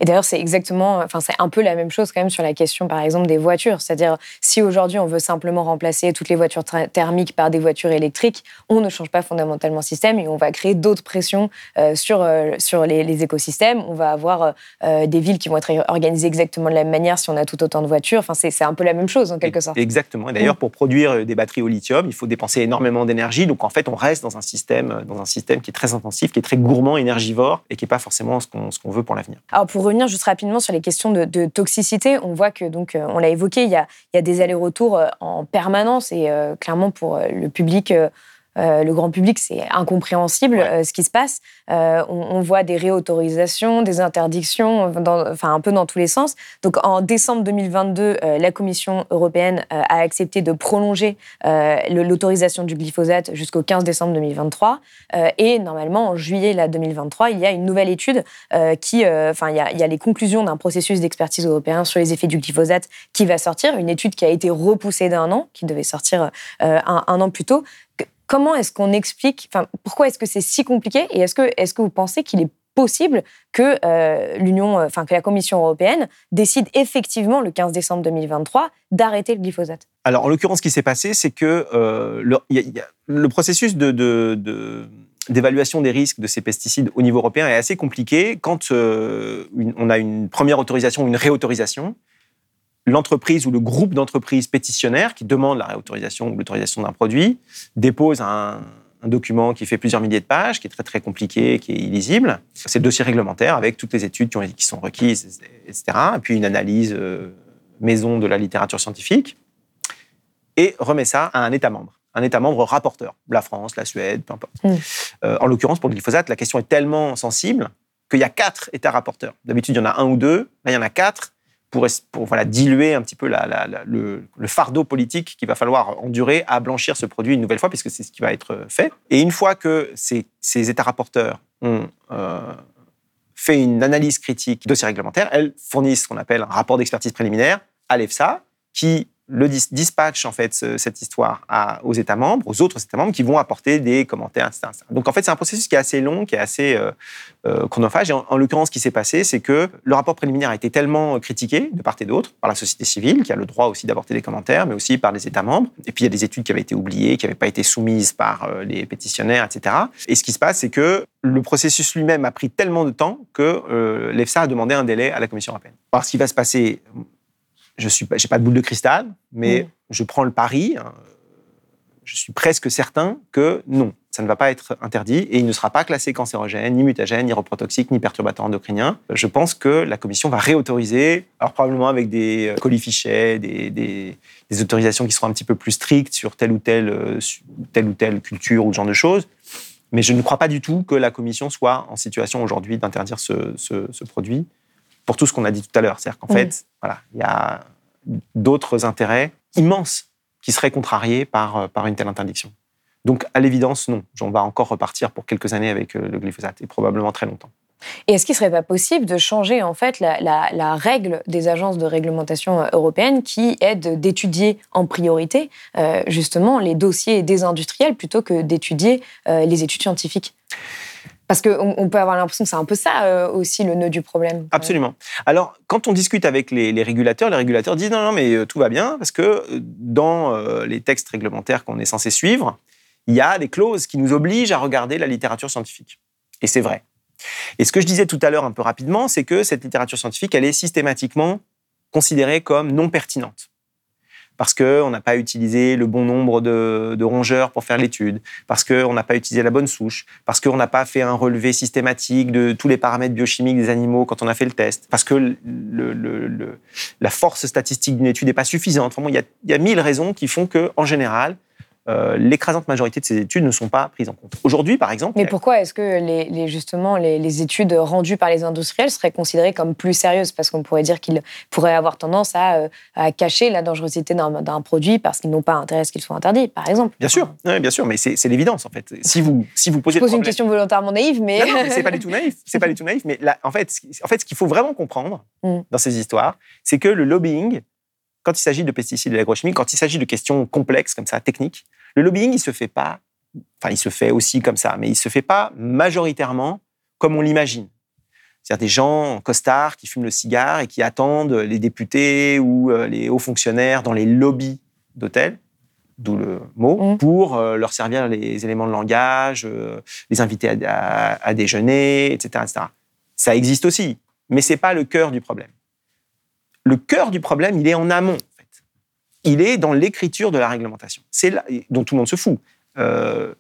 Et d'ailleurs, c'est exactement, enfin, c'est un peu la même chose quand même sur la question, par exemple, des voitures. C'est-à-dire, si aujourd'hui on veut simplement remplacer toutes les voitures thermiques par des voitures électriques, on ne change pas fondamentalement le système et on va créer d'autres pressions euh, sur, euh, sur les, écosystèmes. On va avoir euh, des villes qui vont être organisées exactement de la même manière si on a tout autant de voitures. Enfin, c'est, un peu la même chose en quelque sorte. Exactement. Et d'ailleurs, pour produire des batteries au lithium, il faut dépenser énormément d'énergie. Donc en fait, on reste dans un système, dans un système qui est très intensif, qui est très gourmand, énergivore et qui n'est pas forcément ce qu'on, ce qu'on veut pour l'avenir. Pour revenir juste rapidement sur les questions de, toxicité, on voit que, donc, euh, on l'a évoqué, il y a, des allers-retours euh, en permanence et euh, clairement pour le public le grand public, c'est incompréhensible euh, ce qui se passe. Euh, on, voit des réautorisations, des interdictions, enfin un peu dans tous les sens. Donc en décembre 2022, la Commission européenne a accepté de prolonger l'autorisation du glyphosate jusqu'au 15 décembre 2023. et normalement, en juillet là, 2023, il y a une nouvelle étude qui, enfin, il, il, y a les conclusions d'un processus d'expertise européen sur les effets du glyphosate qui va sortir. Une étude qui a été repoussée d'un an, qui devait sortir un, un an plus tôt comment est-ce qu'on explique, enfin, pourquoi est-ce que c'est si compliqué et est-ce que, est-ce que vous pensez qu'il est possible que euh, l'Union, euh, enfin que la Commission européenne décide effectivement le 15 décembre 2023 d'arrêter le glyphosate? Alors en l'occurrence, ce qui s'est passé, c'est que euh, le, processus d'évaluation des risques de ces pesticides au niveau européen est assez compliqué. Quand on a une première autorisation une réautorisation l'entreprise ou le groupe d'entreprises pétitionnaires qui demande la réautorisation ou l'autorisation d'un produit dépose un, document qui fait plusieurs milliers de pages, qui est très très compliqué, qui est illisible. C'est le dossier réglementaire avec toutes les études qui, sont requises, etc. Et puis une analyse euh, maison de la littérature scientifique et remet ça à un État membre un État membre rapporteur, la France, la Suède, peu importe. Mm. Euh, en l'occurrence, pour le glyphosate, la question est tellement sensible qu'il y a quatre États rapporteurs. D'habitude, il y en a un ou deux. Là, il y en a quatre pour, diluer un petit peu le, fardeau politique qu'il va falloir endurer à blanchir ce produit une nouvelle fois, puisque c'est ce qui va être fait. Et une fois que ces, États rapporteurs ont euh, fait une analyse critique de ces réglementaires, elles fournissent ce qu'on appelle un rapport d'expertise préliminaire à l'EFSA, qui le dispatch en fait cette histoire aux États membres, aux autres États membres qui vont apporter des commentaires, etc. Donc en fait c'est un processus qui est assez long, qui est assez euh, euh, chronophage. Et en, l'occurrence, ce qui s'est passé, c'est que le rapport préliminaire a été tellement critiqué de part et d'autre par la société civile, qui a le droit aussi d'apporter des commentaires, mais aussi par les États membres. Et puis il y a des études qui avaient été oubliées, qui n'avaient pas été soumises par euh, les pétitionnaires, etc. Et ce qui se passe, c'est que le processus lui-même a pris tellement de temps que l'EFSA a demandé un délai à la Commission européenne. Alors ce qui va se passer je suis j'ai pas de boule de cristal, mais mm. je prends le pari. Hein, je suis presque certain que non, ça ne va pas être interdit et il ne sera pas classé cancérogène, ni mutagène, ni reprotoxique, ni perturbateur endocrinien. Je pense que la Commission va réautoriser, alors probablement avec des euh, colifichets, des, des, des, autorisations qui seront un petit peu plus strictes sur telle ou telle, euh, telle ou telle culture ou ce genre de choses. Mais je ne crois pas du tout que la Commission soit en situation aujourd'hui d'interdire ce, ce, ce produit pour tout ce qu'on a dit tout à l'heure. C'est-à-dire qu'en fait, voilà, il y a d'autres intérêts immenses qui seraient contrariés par, euh, par une telle interdiction. Donc, à l'évidence, non. On va encore repartir pour quelques années avec euh, le glyphosate, et probablement très longtemps. Et est-ce qu'il ne serait pas possible de changer en fait la, règle des agences de réglementation euh, européennes qui est d'étudier en priorité justement les dossiers des industriels plutôt que d'étudier les études scientifiques? Parce qu'on on peut avoir l'impression que c'est un peu ça euh, aussi le nœud du problème. Absolument. Alors, quand on discute avec les, régulateurs, les régulateurs disent non, non, mais euh, tout va bien, parce que euh, dans les textes réglementaires qu'on est censé suivre, il y a des clauses qui nous obligent à regarder la littérature scientifique. Et c'est vrai. Et ce que je disais tout à l'heure un peu rapidement, c'est que cette littérature scientifique, elle est systématiquement considérée comme non pertinente parce qu'on n'a pas utilisé le bon nombre de, rongeurs pour faire l'étude, parce qu'on n'a pas utilisé la bonne souche, parce qu'on n'a pas fait un relevé systématique de tous les paramètres biochimiques des animaux quand on a fait le test, parce que la force statistique d'une étude n'est pas suffisante. il, y y a mille raisons qui font qu'en général, euh, l'écrasante majorité de ces études ne sont pas prises en compte. Aujourd'hui, par exemple. Mais pourquoi est-ce que les, justement les, études rendues par les industriels seraient considérées comme plus sérieuses? Parce qu'on pourrait dire qu'ils pourraient avoir tendance à, euh, cacher la dangerosité d'un produit parce qu'ils n'ont pas intérêt à ce qu'il soit interdit, par exemple. Bien sûr, bien sûr, mais c'est l'évidence en fait. Si vous, si vous posez. Je pose une question volontairement naïve, mais. Non, c'est pas du tout naïf. C'est pas du tout naïf, mais en fait, en fait, ce qu'il faut vraiment comprendre mm. dans ces histoires, c'est que le lobbying quand il s'agit de pesticides et d'agrochimie, quand il s'agit de questions complexes comme ça, techniques, le lobbying, il se fait pas, enfin, il se fait aussi comme ça, mais il se fait pas majoritairement comme on l'imagine. C'est-à-dire des gens en costard qui fument le cigare et qui attendent les députés ou euh, les hauts fonctionnaires dans les lobbies d'hôtels, d'où le mot, Mm. pour euh, leur servir les éléments de langage, euh, les inviter à, à- à déjeuner, etc., etc. Ça existe aussi, mais c'est pas le cœur du problème. Le cœur du problème, il est en amont. En fait. Il est dans l'écriture de la réglementation. C'est là dont tout le monde se fout. Euh,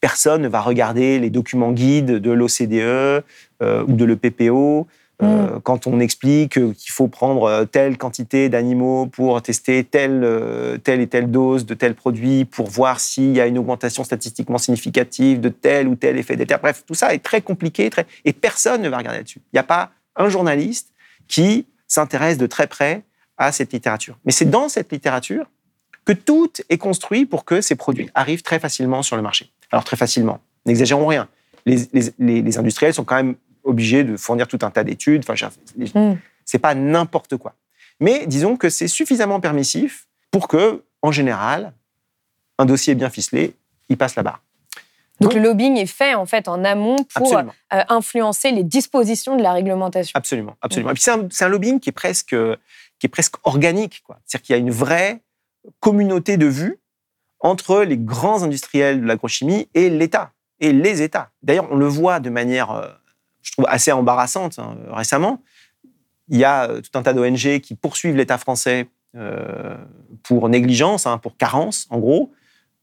personne ne va regarder les documents guides de l'OCDE euh, ou de l'EPPO euh, quand on explique qu'il faut prendre telle quantité d'animaux pour tester telle, telle et telle dose de tel produit pour voir s'il y a une augmentation statistiquement significative de tel ou tel effet déter. Bref, tout ça est très compliqué très... et personne ne va regarder là-dessus. Il n'y a pas un journaliste qui s'intéresse de très près à cette littérature. Mais c'est dans cette littérature que tout est construit pour que ces produits arrivent très facilement sur le marché. Alors très facilement, n'exagérons rien. Les, les- les- les industriels sont quand même obligés de fournir tout un tas d'études. Enfin, Mm. c'est pas n'importe quoi. Mais disons que c'est suffisamment permissif pour que, en général, un dossier bien ficelé, il passe la barre. Donc le lobbying est fait en fait en amont pour Absolument. euh, influencer les dispositions de la réglementation. Absolument, absolument. Et puis c'est un, lobbying qui est presque, qui est presque organique. quoi. C'est-à-dire qu'il y a une vraie communauté de vues entre les grands industriels de l'agrochimie et l'État, et les États. D'ailleurs, on le voit de manière, euh, je trouve, assez embarrassante hein, récemment. Il y a euh, tout un tas d'ONG qui poursuivent l'État français euh, pour négligence, hein, pour carence, en gros,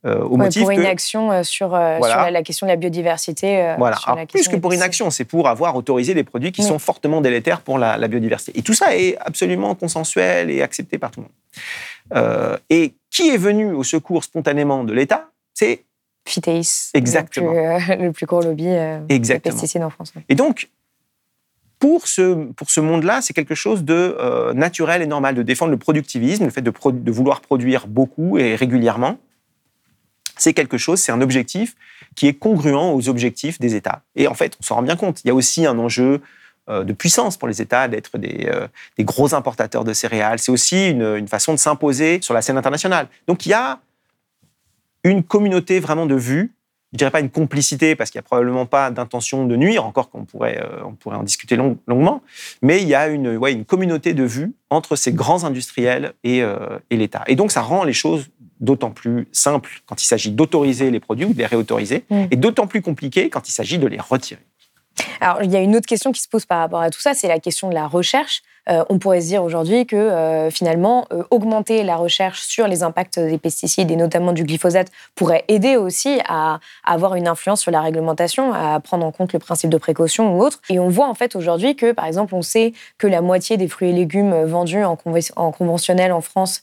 euh, au Ouais, motif pour que... inaction euh, sur, euh, Voilà. sur la, la question de la biodiversité. euh, Voilà. sur Alors, la plus que pour pesticides. inaction, c'est pour avoir autorisé des produits qui Oui. sont fortement délétères pour la, la biodiversité. Et tout ça est absolument consensuel et accepté par tout le monde. Euh, et qui est venu au secours spontanément de l'État C'est Phytéis, Exactement. Le plus, le plus gros lobby des pesticides en France. Et donc, pour ce, pour ce monde-là, c'est quelque chose de naturel et normal de défendre le productivisme, le fait de, produ- de vouloir produire beaucoup et régulièrement. C'est quelque chose, c'est un objectif qui est congruent aux objectifs des États. Et en fait, on s'en rend bien compte. Il y a aussi un enjeu euh, de puissance pour les États d'être des, euh, gros importateurs de céréales. C'est aussi une façon de s'imposer sur la scène internationale. Donc il y a une communauté vraiment de vues je dirais pas une complicité parce qu'il n'y a probablement pas d'intention de nuire, encore qu'on pourrait, euh, on pourrait en discuter long- longuement, mais il y a une, ouais, une communauté de vues entre ces grands industriels et, euh, et l'État. Et donc ça rend les choses d'autant plus simples quand il s'agit d'autoriser les produits ou de les réautoriser, Mm. et d'autant plus compliqué quand il s'agit de les retirer. Alors, il y a une autre question qui se pose par rapport à tout ça, c'est la question de la recherche. Euh, on pourrait se dire aujourd'hui que euh, finalement, euh, augmenter la recherche sur les impacts des pesticides et notamment du glyphosate pourrait aider aussi à, avoir une influence sur la réglementation, à prendre en compte le principe de précaution ou autre. Et on voit en fait aujourd'hui que, par exemple, on sait que la moitié des fruits et légumes vendus en, conve- en conventionnel en France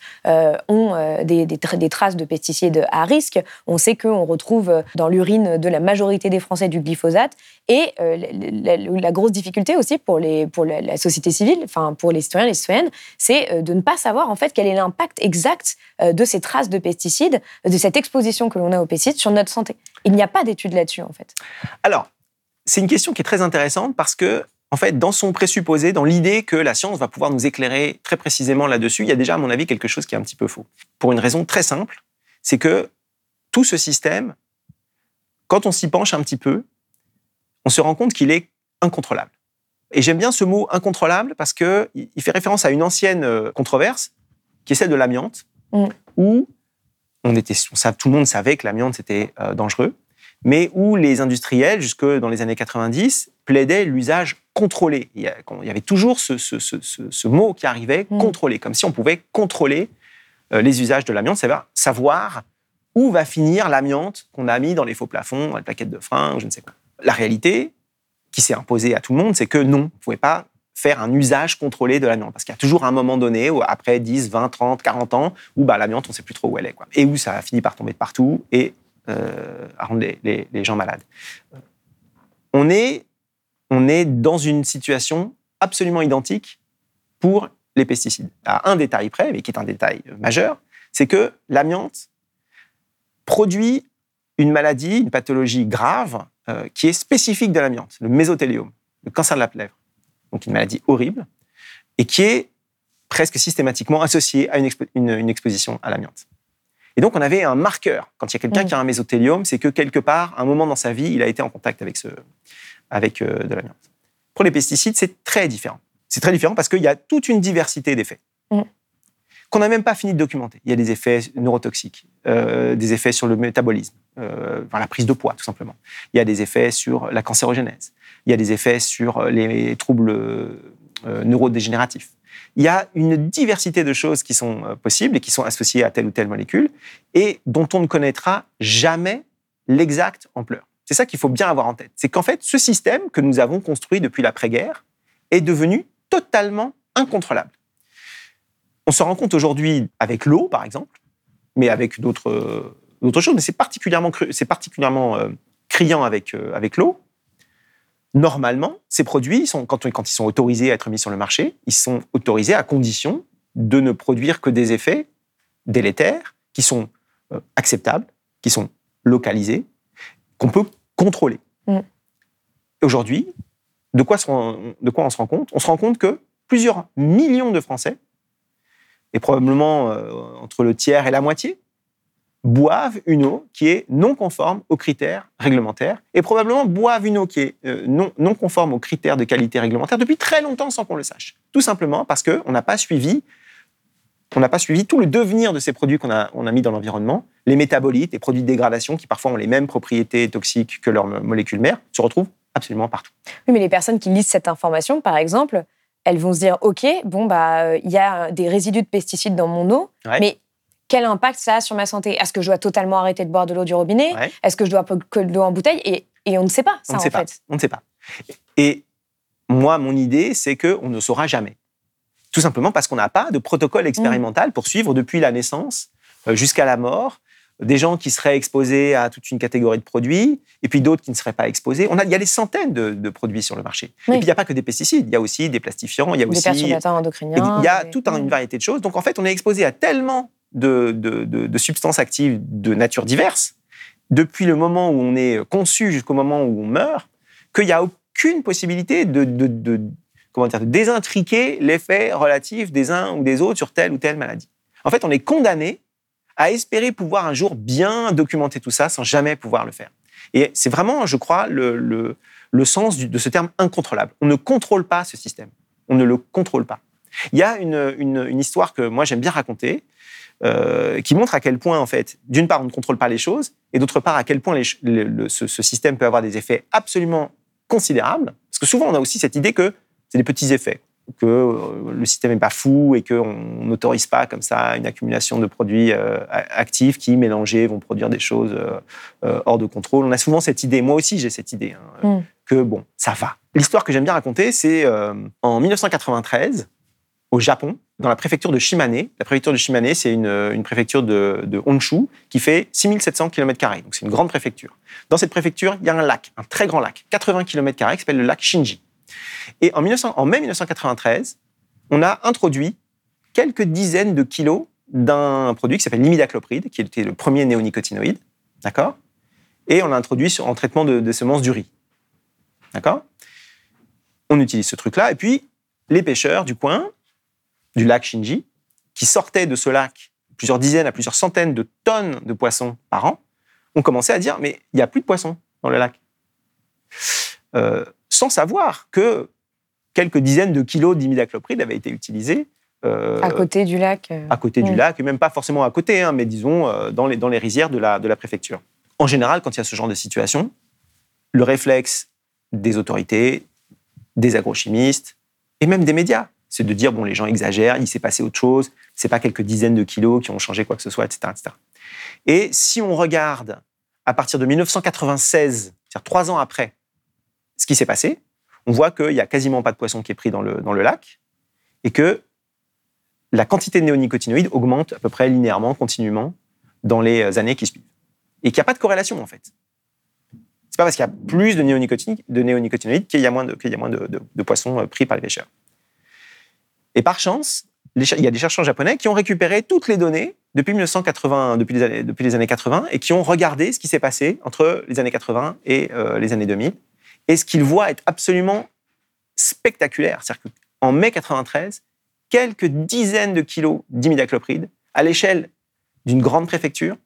ont des, des tra- des traces de pesticides à risque. On sait qu'on retrouve dans l'urine de la majorité des Français du glyphosate. Et la, grosse difficulté aussi pour la, la société civile, enfin pour les citoyens les citoyennes, c'est euh, de ne pas savoir en fait quel est l'impact exact euh, de ces traces de pesticides, de cette exposition que l'on a aux pesticides sur notre santé. Il n'y a pas d'études là-dessus en fait. Alors, c'est une question qui est très intéressante parce que, en fait, dans son présupposé, dans l'idée que la science va pouvoir nous éclairer très précisément là-dessus, il y a déjà, à mon avis, quelque chose qui est un petit peu faux. Pour une raison très simple, c'est que tout ce système, quand on s'y penche un petit peu, on se rend compte qu'il est incontrôlable. Et j'aime bien ce mot incontrôlable parce que il fait référence à une ancienne euh, controverse qui est celle de l'amiante, Mm. où on était, on savait- tout le monde savait que l'amiante c'était euh, dangereux, mais où les industriels, jusque dans les années 90, plaidaient l'usage contrôlé. Il y, avait toujours ce, ce- ce- ce- ce mot qui arrivait, Mm. contrôlé, comme si on pouvait contrôler euh, les usages de l'amiante, savoir, savoir où va finir l'amiante qu'on a mis dans les faux plafonds, dans les plaquettes de frein, je ne sais quoi. La réalité, qui s'est imposée à tout le monde, c'est que non, vous ne pouvez pas faire un usage contrôlé de l'amiante. Parce qu'il y a toujours un moment donné, après 10, 20, 30, 40 ans, où bah, l'amiante, on ne sait plus trop où elle est. Et où ça a fini par tomber de partout et euh, à rendre les, gens malades. On est, on est dans une situation absolument identique pour les pesticides. À un détail près, mais qui est un détail majeur, c'est que l'amiante produit une maladie, une pathologie grave euh, qui est spécifique de l'amiante, le mésothéliome, le cancer de la plèvre. Donc une maladie horrible et qui est presque systématiquement associée à une, expo- une- une exposition à l'amiante. Et donc on avait un marqueur. Quand il y a quelqu'un qui a un mésothéliome, c'est que quelque part, à un moment dans sa vie, il a été en contact avec, ce, avec euh, de l'amiante. Pour les pesticides, c'est très différent. C'est très différent parce qu'il y a toute une diversité d'effets Mm. Qu'on n'a même pas fini de documenter. Il y a des effets neurotoxiques, euh, des effets sur le métabolisme, euh, enfin, la prise de poids tout simplement. Il y a des effets sur la cancérogénèse. Il y a des effets sur les troubles euh, neurodégénératifs. Il y a une diversité de choses qui sont euh, possibles et qui sont associées à telle ou telle molécule et dont on ne connaîtra jamais l'exacte ampleur. C'est ça qu'il faut bien avoir en tête. C'est qu'en fait, ce système que nous avons construit depuis l'après-guerre est devenu totalement incontrôlable. On se rend compte aujourd'hui avec l'eau, par exemple, mais avec d'autres euh, d'autres choses, mais c'est particulièrement, cru- c'est particulièrement euh, criant avec, euh, avec l'eau. Normalement, ces produits, sont, quand, on- quand ils sont autorisés à être mis sur le marché, ils sont autorisés à condition de ne produire que des effets délétères qui sont euh, acceptables, qui sont localisés, qu'on peut contrôler. Mm. Aujourd'hui, quoi, de quoi on se rend compte? On se rend compte que plusieurs millions de Français, et probablement euh, entre le tiers et la moitié, boivent une eau qui est non conforme aux critères réglementaires et probablement boivent une eau qui est euh, non, non conforme aux critères de qualité réglementaire depuis très longtemps sans qu'on le sache. Tout simplement parce qu'on n'a pas suivi on n'a pas suivi tout le devenir de ces produits qu'on a, on a mis dans l'environnement. Les métabolites, les produits de dégradation qui parfois ont les mêmes propriétés toxiques que leurs mo- molécules mères, se retrouvent absolument partout. Oui, mais les personnes qui lisent cette information, par exemple, elles vont se dire OK, bon, bah, il y a des résidus de pesticides dans mon eau, Ouais. mais quel impact ça a sur ma santé? Est-ce que je dois totalement arrêter de boire de l'eau du robinet? Ouais. Est-ce que je dois que de l'eau en bouteille? Et, et on ne sait pas, ça, On ne en sait pas. fait. On ne sait pas. Et moi, mon idée, c'est qu'on ne saura jamais. Tout simplement parce qu'on n'a pas de protocole expérimental pour suivre depuis la naissance euh, jusqu'à la mort des gens qui seraient exposés à toute une catégorie de produits et puis d'autres qui ne seraient pas exposés. On a, il y a des centaines de, de produits sur le marché. Oui. Et puis, il n'y a pas que des pesticides. Il y a aussi des plastifiants, il y a Des aussi perturbateurs endocriniens. il y a toute un- une variété de choses. Donc, en fait, on est exposé à tellement de, de- de- de substances actives de nature diverse, depuis le moment où on est conçu jusqu'au moment où on meurt, qu'il n'y a aucune possibilité de, comment dire, de désintriquer l'effet relatif des uns ou des autres sur telle ou telle maladie. En fait, on est condamné à espérer pouvoir un jour bien documenter tout ça sans jamais pouvoir le faire. Et c'est vraiment, je crois, le, le- le sens du- de ce terme incontrôlable. On ne contrôle pas ce système. On ne le contrôle pas. Il y a une, une- une histoire que moi j'aime bien raconter, euh, qui montre à quel point, en fait, d'une part, on ne contrôle pas les choses, et d'autre part, à quel point les ce, ce système peut avoir des effets absolument considérables. Parce que souvent, on a aussi cette idée que c'est des petits effets, que euh, le système n'est pas fou et qu'on n'autorise pas comme ça une accumulation de produits euh, actifs qui, mélangés, vont produire des choses euh, euh, hors de contrôle. On a souvent cette idée, moi aussi j'ai cette idée, hein, Mm. que bon, ça va. L'histoire que j'aime bien raconter, c'est euh, en 1993, au Japon, dans la préfecture de Shimane. La préfecture de Shimane, c'est une, une préfecture de, de Honshu qui fait 6700 km. Donc c'est une grande préfecture. Dans cette préfecture, il y a un lac, un très grand lac, 80 km, qui s'appelle le lac Shinji. Et en, 1900 en mai 1993, on a introduit quelques dizaines de kilos d'un produit qui s'appelle l'imidaclopride, qui était le premier néonicotinoïde. D'accord? Et on l'a introduit en traitement de semences du riz. D'accord? On utilise ce truc-là. Et puis, les pêcheurs du coin, du lac Shinji, qui sortaient de ce lac plusieurs dizaines à plusieurs centaines de tonnes de poissons par an, ont commencé à dire mais il n'y a plus de poissons dans le lac. Euh, sans savoir que quelques dizaines de kilos d'imidaclopride avaient été utilisés euh, À côté du lac. euh. à côté du lac, et même pas forcément à côté, hein, mais disons euh, dans, les, dans les rizières de la, de la préfecture. En général, quand il y a ce genre de situation, le réflexe des autorités, des agrochimistes et même des médias, c'est de dire bon, les gens exagèrent, il s'est passé autre chose, c'est pas quelques dizaines de kilos qui ont changé quoi que ce soit, etc., etc. Et si on regarde à partir de 1996, c'est-à-dire trois ans après, ce qui s'est passé, on voit qu'il n'y a quasiment pas de poisson qui est pris dans le, dans le lac et que la quantité de néonicotinoïdes augmente à peu près linéairement, continuellement, dans les années qui suivent. Et qu'il n'y a pas de corrélation, en fait. C'est pas parce qu'il y a plus de, néonicotinoïdes, de néonicotinoïdes qu'il y a moins, de, qu'il y a moins de, de- poissons euh, pris par les pêcheurs. Et par chance, il y a des chercheurs japonais qui ont récupéré toutes les données depuis, 1980, depuis, les, années, depuis les années 80 et qui ont regardé ce qui s'est passé entre les années 80 et euh, les années 2000. Et ce qu'ils voient est absolument spectaculaire. C'est-à-dire qu'en mai 93, quelques dizaines de kilos d'imidaclopride à l'échelle d'une grande préfecture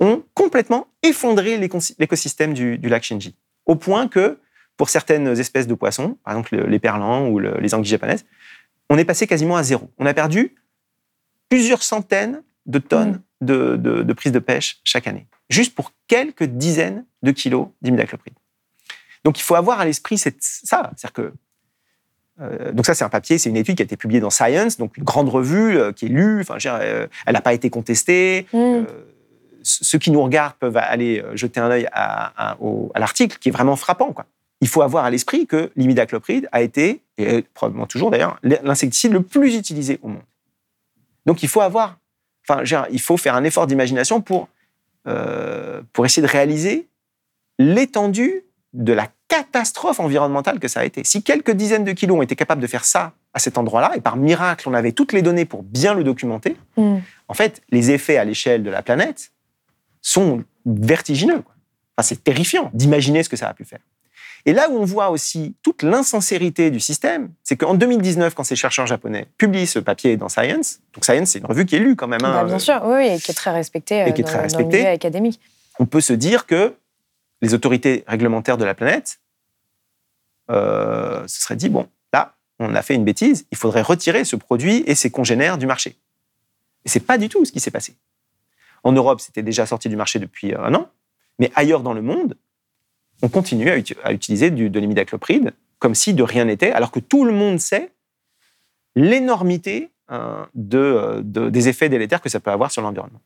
ont complètement effondré l'écosystème du, du lac Shinji. Au point que pour certaines espèces de poissons, par exemple les perlans ou les anguilles japonaises, on est passé quasiment à zéro. On a perdu plusieurs centaines de tonnes mm. de, de, prises de pêche chaque année, juste pour quelques dizaines de kilos d'imidacloprid. Donc il faut avoir à l'esprit ça, c'est-à-dire que euh, donc ça, c'est un papier, c'est une étude qui a été publiée dans Science, donc une grande revue euh, qui est lue. Enfin, euh, elle n'a pas été contestée. Mm. ceux qui nous regardent peuvent aller jeter un œil à, à l'article, qui est vraiment frappant. Quoi il faut avoir à l'esprit que l'imidaclopride a été, et probablement toujours d'ailleurs, l'insecticide le plus utilisé au monde. Donc il faut avoir, enfin, il faut faire un effort d'imagination pour, euh, pour essayer de réaliser l'étendue de la catastrophe environnementale que ça a été. Si quelques dizaines de kilos ont été capables de faire ça à cet endroit-là, et par miracle, on avait toutes les données pour bien le documenter, mm. en fait, les effets à l'échelle de la planète sont vertigineux. Enfin, c'est terrifiant d'imaginer ce que ça a pu faire. Et là où on voit aussi toute l'insincérité du système, c'est qu'en 2019, quand ces chercheurs japonais publient ce papier dans Science, donc Science, c'est une revue qui est lue quand même. Hein, bah, bien sûr, oui, et qui est très respectée, et qui est euh, très milieu académique. On peut se dire que les autorités réglementaires de la planète euh, se seraient dit, bon, là, on a fait une bêtise, il faudrait retirer ce produit et ses congénères du marché. Et c'est pas du tout ce qui s'est passé. En Europe, c'était déjà sorti du marché depuis un an, mais ailleurs dans le monde, on continue à, utiliser de l'imidaclopride comme si de rien n'était, alors que tout le monde sait l'énormité hein, de, des effets délétères que ça peut avoir sur l'environnement.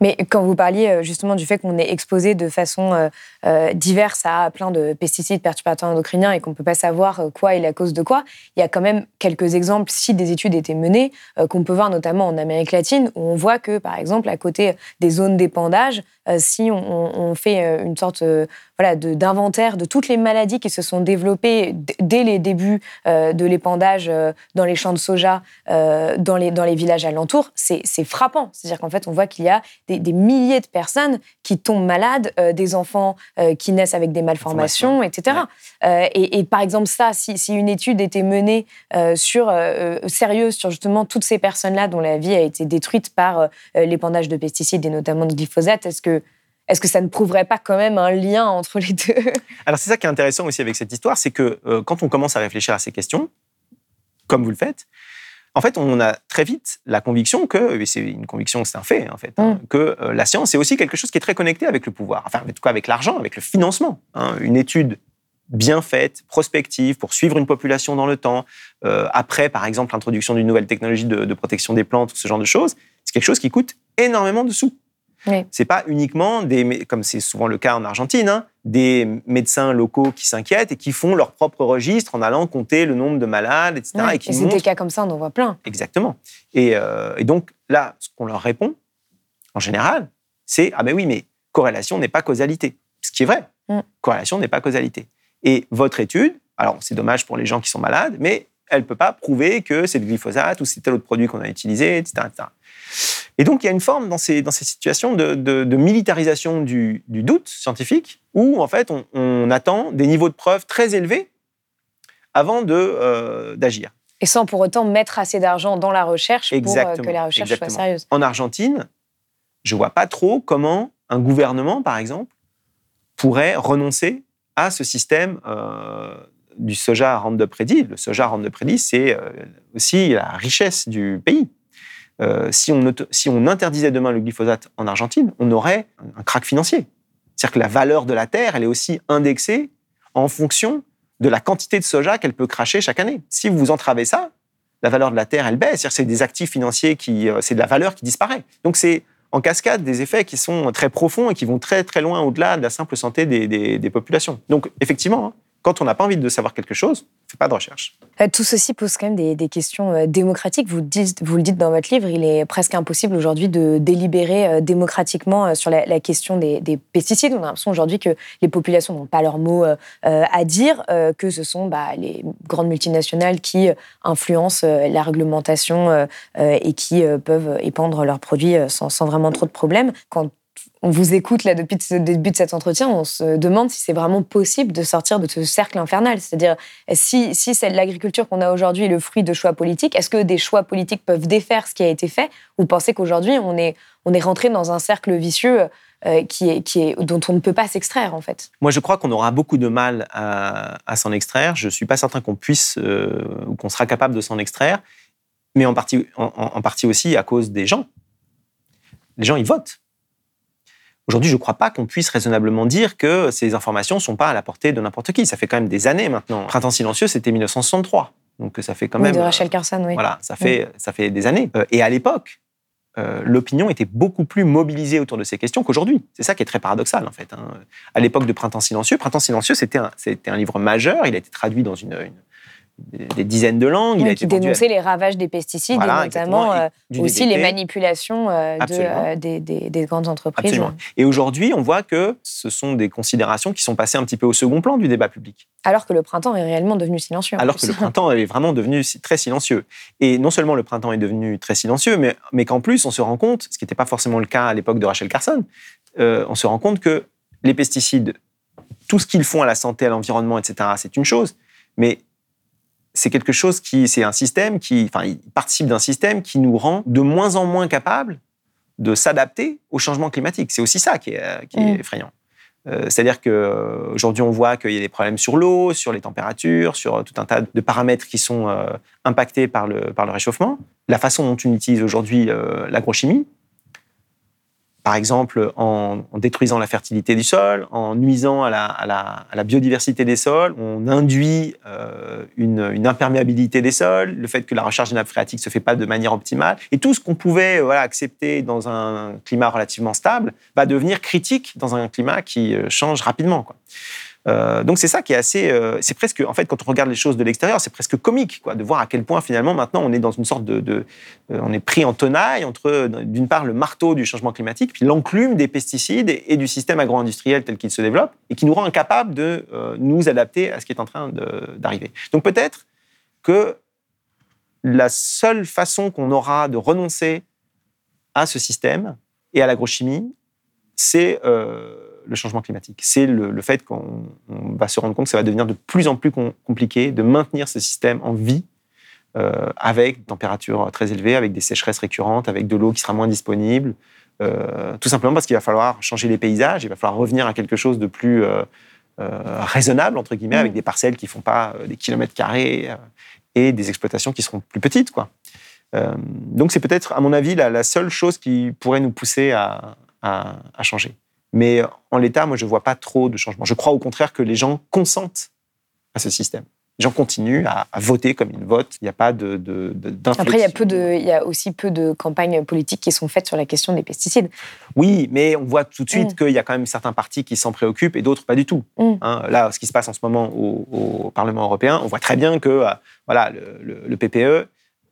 Mais quand vous parliez euh, justement du fait qu'on est exposé de façon euh, euh, diverse à plein de pesticides perturbateurs endocriniens et qu'on ne peut pas savoir quoi est la cause de quoi, il y a quand même quelques exemples, si des études étaient menées, qu'on peut voir notamment en Amérique latine, où on voit que, par exemple, à côté des zones d'épandage, si on, fait une sorte voilà, d'inventaire de, toutes les maladies qui se sont développées dès les débuts de l'épandage dans les champs de soja, dans, les, dans les villages alentours, c'est frappant. C'est-à-dire qu'en fait, on voit qu'il y a des, milliers de personnes qui tombent malades, euh, des enfants euh, qui naissent avec des malformations, etc. Euh, et, par exemple, ça, si, une étude était menée sur, sérieuse sur justement toutes ces personnes-là dont la vie a été détruite par l'épandage de pesticides et notamment de glyphosate, est-ce que est-ce que ça ne prouverait pas quand même un lien entre les deux? Alors c'est ça qui est intéressant aussi avec cette histoire, c'est que quand on commence à réfléchir à ces questions, comme vous le faites, en fait, on a très vite la conviction que, et c'est une conviction, c'est un fait, en fait, hein, mm. que euh, la science est aussi quelque chose qui est très connecté avec le pouvoir, enfin, en tout cas avec l'argent, avec le financement. Hein. Une étude bien faite, prospective, pour suivre une population dans le temps, euh, après, par exemple, l'introduction d'une nouvelle technologie de, de, protection des plantes, ce genre de choses, c'est quelque chose qui coûte énormément de sous. Oui. C'est pas uniquement des, comme c'est souvent le cas en Argentine, hein, des médecins locaux qui s'inquiètent et qui font leur propre registre en allant compter le nombre de malades, etc. et qui et c'est des cas comme ça, on en voit plein. Exactement. Euh, et, donc là, ce qu'on leur répond, en général, c'est ah ben oui, mais corrélation n'est pas causalité. Ce qui est vrai. Mm. Corrélation n'est pas causalité. Et votre étude, alors c'est dommage pour les gens qui sont malades, mais elle ne peut pas prouver que c'est le glyphosate ou c'est tel autre produit qu'on a utilisé, etc., etc. Et donc, il y a une forme dans ces, dans ces situations de, militarisation du, doute scientifique où, en fait, on, attend des niveaux de preuves très élevés avant euh, d'agir. Et sans pour autant mettre assez d'argent dans la recherche pour euh, que la recherche soit sérieuse. En Argentine, je ne vois pas trop comment un gouvernement, par exemple, pourrait renoncer à ce système euh, du soja Roundup Ready. Le soja Roundup Ready, c'est aussi la richesse du pays. Euh, si, on, interdisait demain le glyphosate en Argentine, on aurait un crack financier. C'est-à-dire que la valeur de la terre, elle est aussi indexée en fonction de la quantité de soja qu'elle peut cracher chaque année. Si vous entravez ça, la valeur de la terre, elle baisse. C'est des actifs financiers qui, euh, c'est de la valeur qui disparaît. Donc c'est en cascade des effets qui sont très profonds et qui vont très très loin au-delà de la simple santé des, populations. Donc effectivement, hein, quand on n'a pas envie de savoir quelque chose, on ne fait pas de recherche. Euh, tout ceci pose quand même des, questions euh, démocratiques. Vous, le dites dans votre livre, il est presque impossible aujourd'hui de délibérer euh, démocratiquement sur la, question des, pesticides. On a l'impression aujourd'hui que les populations n'ont pas leur mot à dire, que ce sont bah, les grandes multinationales qui influencent la réglementation et qui peuvent épandre leurs produits sans, vraiment trop de problèmes. On vous écoute là depuis le début de cet entretien, on se demande si c'est vraiment possible de sortir de ce cercle infernal. C'est-à-dire, si, si l'agriculture qu'on a aujourd'hui le fruit de choix politiques, est-ce que des choix politiques peuvent défaire ce qui a été fait? Ou pensez qu'aujourd'hui, on est, on est rentré dans un cercle vicieux euh, qui est, qui est, dont on ne peut pas s'extraire, en fait? Moi, je crois qu'on aura beaucoup de mal à, s'en extraire. Je ne suis pas certain qu'on puisse euh, ou qu'on sera capable de s'en extraire, mais en partie, en partie aussi à cause des gens. Les gens, ils votent Aujourd'hui, je ne crois pas qu'on puisse raisonnablement dire que ces informations ne sont pas à la portée de n'importe qui. Ça fait quand même des années maintenant. Printemps silencieux, c'était 1963. Donc ça fait quand même. de Rachel Carson, oui. Voilà, ça fait, ça fait des années. Euh, et à l'époque, euh, l'opinion était beaucoup plus mobilisée autour de ces questions qu'aujourd'hui. C'est ça qui est très paradoxal, en fait. Hein. À l'époque de Printemps silencieux, Printemps silencieux, c'était un, un, livre majeur. Il a été traduit dans une, une des dizaines de langues. il a qui dénonçait les ravages des pesticides et notamment euh, aussi les manipulations euh, de, euh, des, grandes entreprises. Absolument. Et aujourd'hui, on voit que ce sont des considérations qui sont passées un petit peu au second plan du débat public. Alors que le printemps est réellement devenu silencieux. Alors que le printemps est vraiment devenu très silencieux. Et non seulement le printemps est devenu très silencieux, mais, mais qu'en plus, on se rend compte, ce qui n'était pas forcément le cas à l'époque de Rachel Carson, on se rend compte que les pesticides, tout ce qu'ils font à la santé, à l'environnement, etc., c'est une chose, mais c'est quelque chose qui, c'est un système qui, enfin, il participe d'un système qui nous rend de moins en moins capables de s'adapter au changement climatique. C'est aussi ça qui est, euh, mm. effrayant. Euh, c'est-à-dire qu'aujourd'hui, on voit qu'il y a des problèmes sur l'eau, sur les températures, sur tout un tas de paramètres qui sont euh, impactés par le, par le réchauffement. La façon dont on utilise aujourd'hui l'agrochimie, par exemple en, détruisant la fertilité du sol, en nuisant à la, biodiversité des sols, on induit euh, une, imperméabilité des sols, le fait que la recharge des nappes phréatiques se fait pas de manière optimale, et tout ce qu'on pouvait voilà, accepter dans un climat relativement stable va devenir critique dans un climat qui euh, change rapidement. Euh, donc c'est ça qui est assez, euh, c'est presque, en fait, quand on regarde les choses de l'extérieur, c'est presque comique, quoi, de voir à quel point finalement maintenant on est dans une sorte de, euh, on est pris en tenaille entre d'une part le marteau du changement climatique, puis l'enclume des pesticides et, du système agro-industriel tel qu'il se développe, et qui nous rend incapables de nous adapter à ce qui est en train d'arriver. Donc peut-être que la seule façon qu'on aura de renoncer à ce système et à l'agrochimie, c'est le changement climatique. C'est le, fait qu'on va se rendre compte que ça va devenir de plus en plus compliqué de maintenir ce système en vie euh, avec des températures très élevées, avec des sécheresses récurrentes, avec de l'eau qui sera moins disponible. Euh, tout simplement parce qu'il va falloir changer les paysages, il va falloir revenir à quelque chose de plus euh, raisonnable, entre guillemets, avec mm. des parcelles qui ne font pas des kilomètres carrés et des exploitations qui seront plus petites. Quoi. donc c'est peut-être, à mon avis, la, seule chose qui pourrait nous pousser à changer. Mais en l'état, moi, je ne vois pas trop de changements. Je crois au contraire que les gens consentent à ce système. Les gens continuent à, voter comme ils votent. Il n'y a pas de, de, Après, il y, a peu de, il y a aussi peu de campagnes politiques qui sont faites sur la question des pesticides. Oui, mais on voit tout de suite mm. qu'il y a quand même certains partis qui s'en préoccupent et d'autres pas du tout. Mm. Hein, là, ce qui se passe en ce moment au, Parlement européen, on voit très bien que euh, voilà, le, PPE